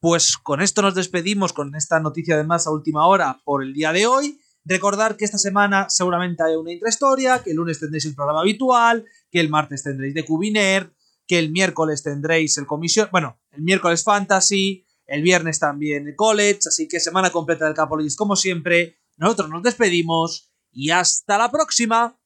Speaker 2: Pues con esto nos despedimos con esta noticia de más a última hora por el día de hoy. Recordar que esta semana seguramente hay una intrahistoria, que el lunes tendréis el programa habitual, que el martes tendréis de Cubiner, que el miércoles tendréis el comisión, bueno, el miércoles Fantasy, el viernes también el College, así que semana completa del Capologist como siempre. Nosotros nos despedimos y hasta la próxima.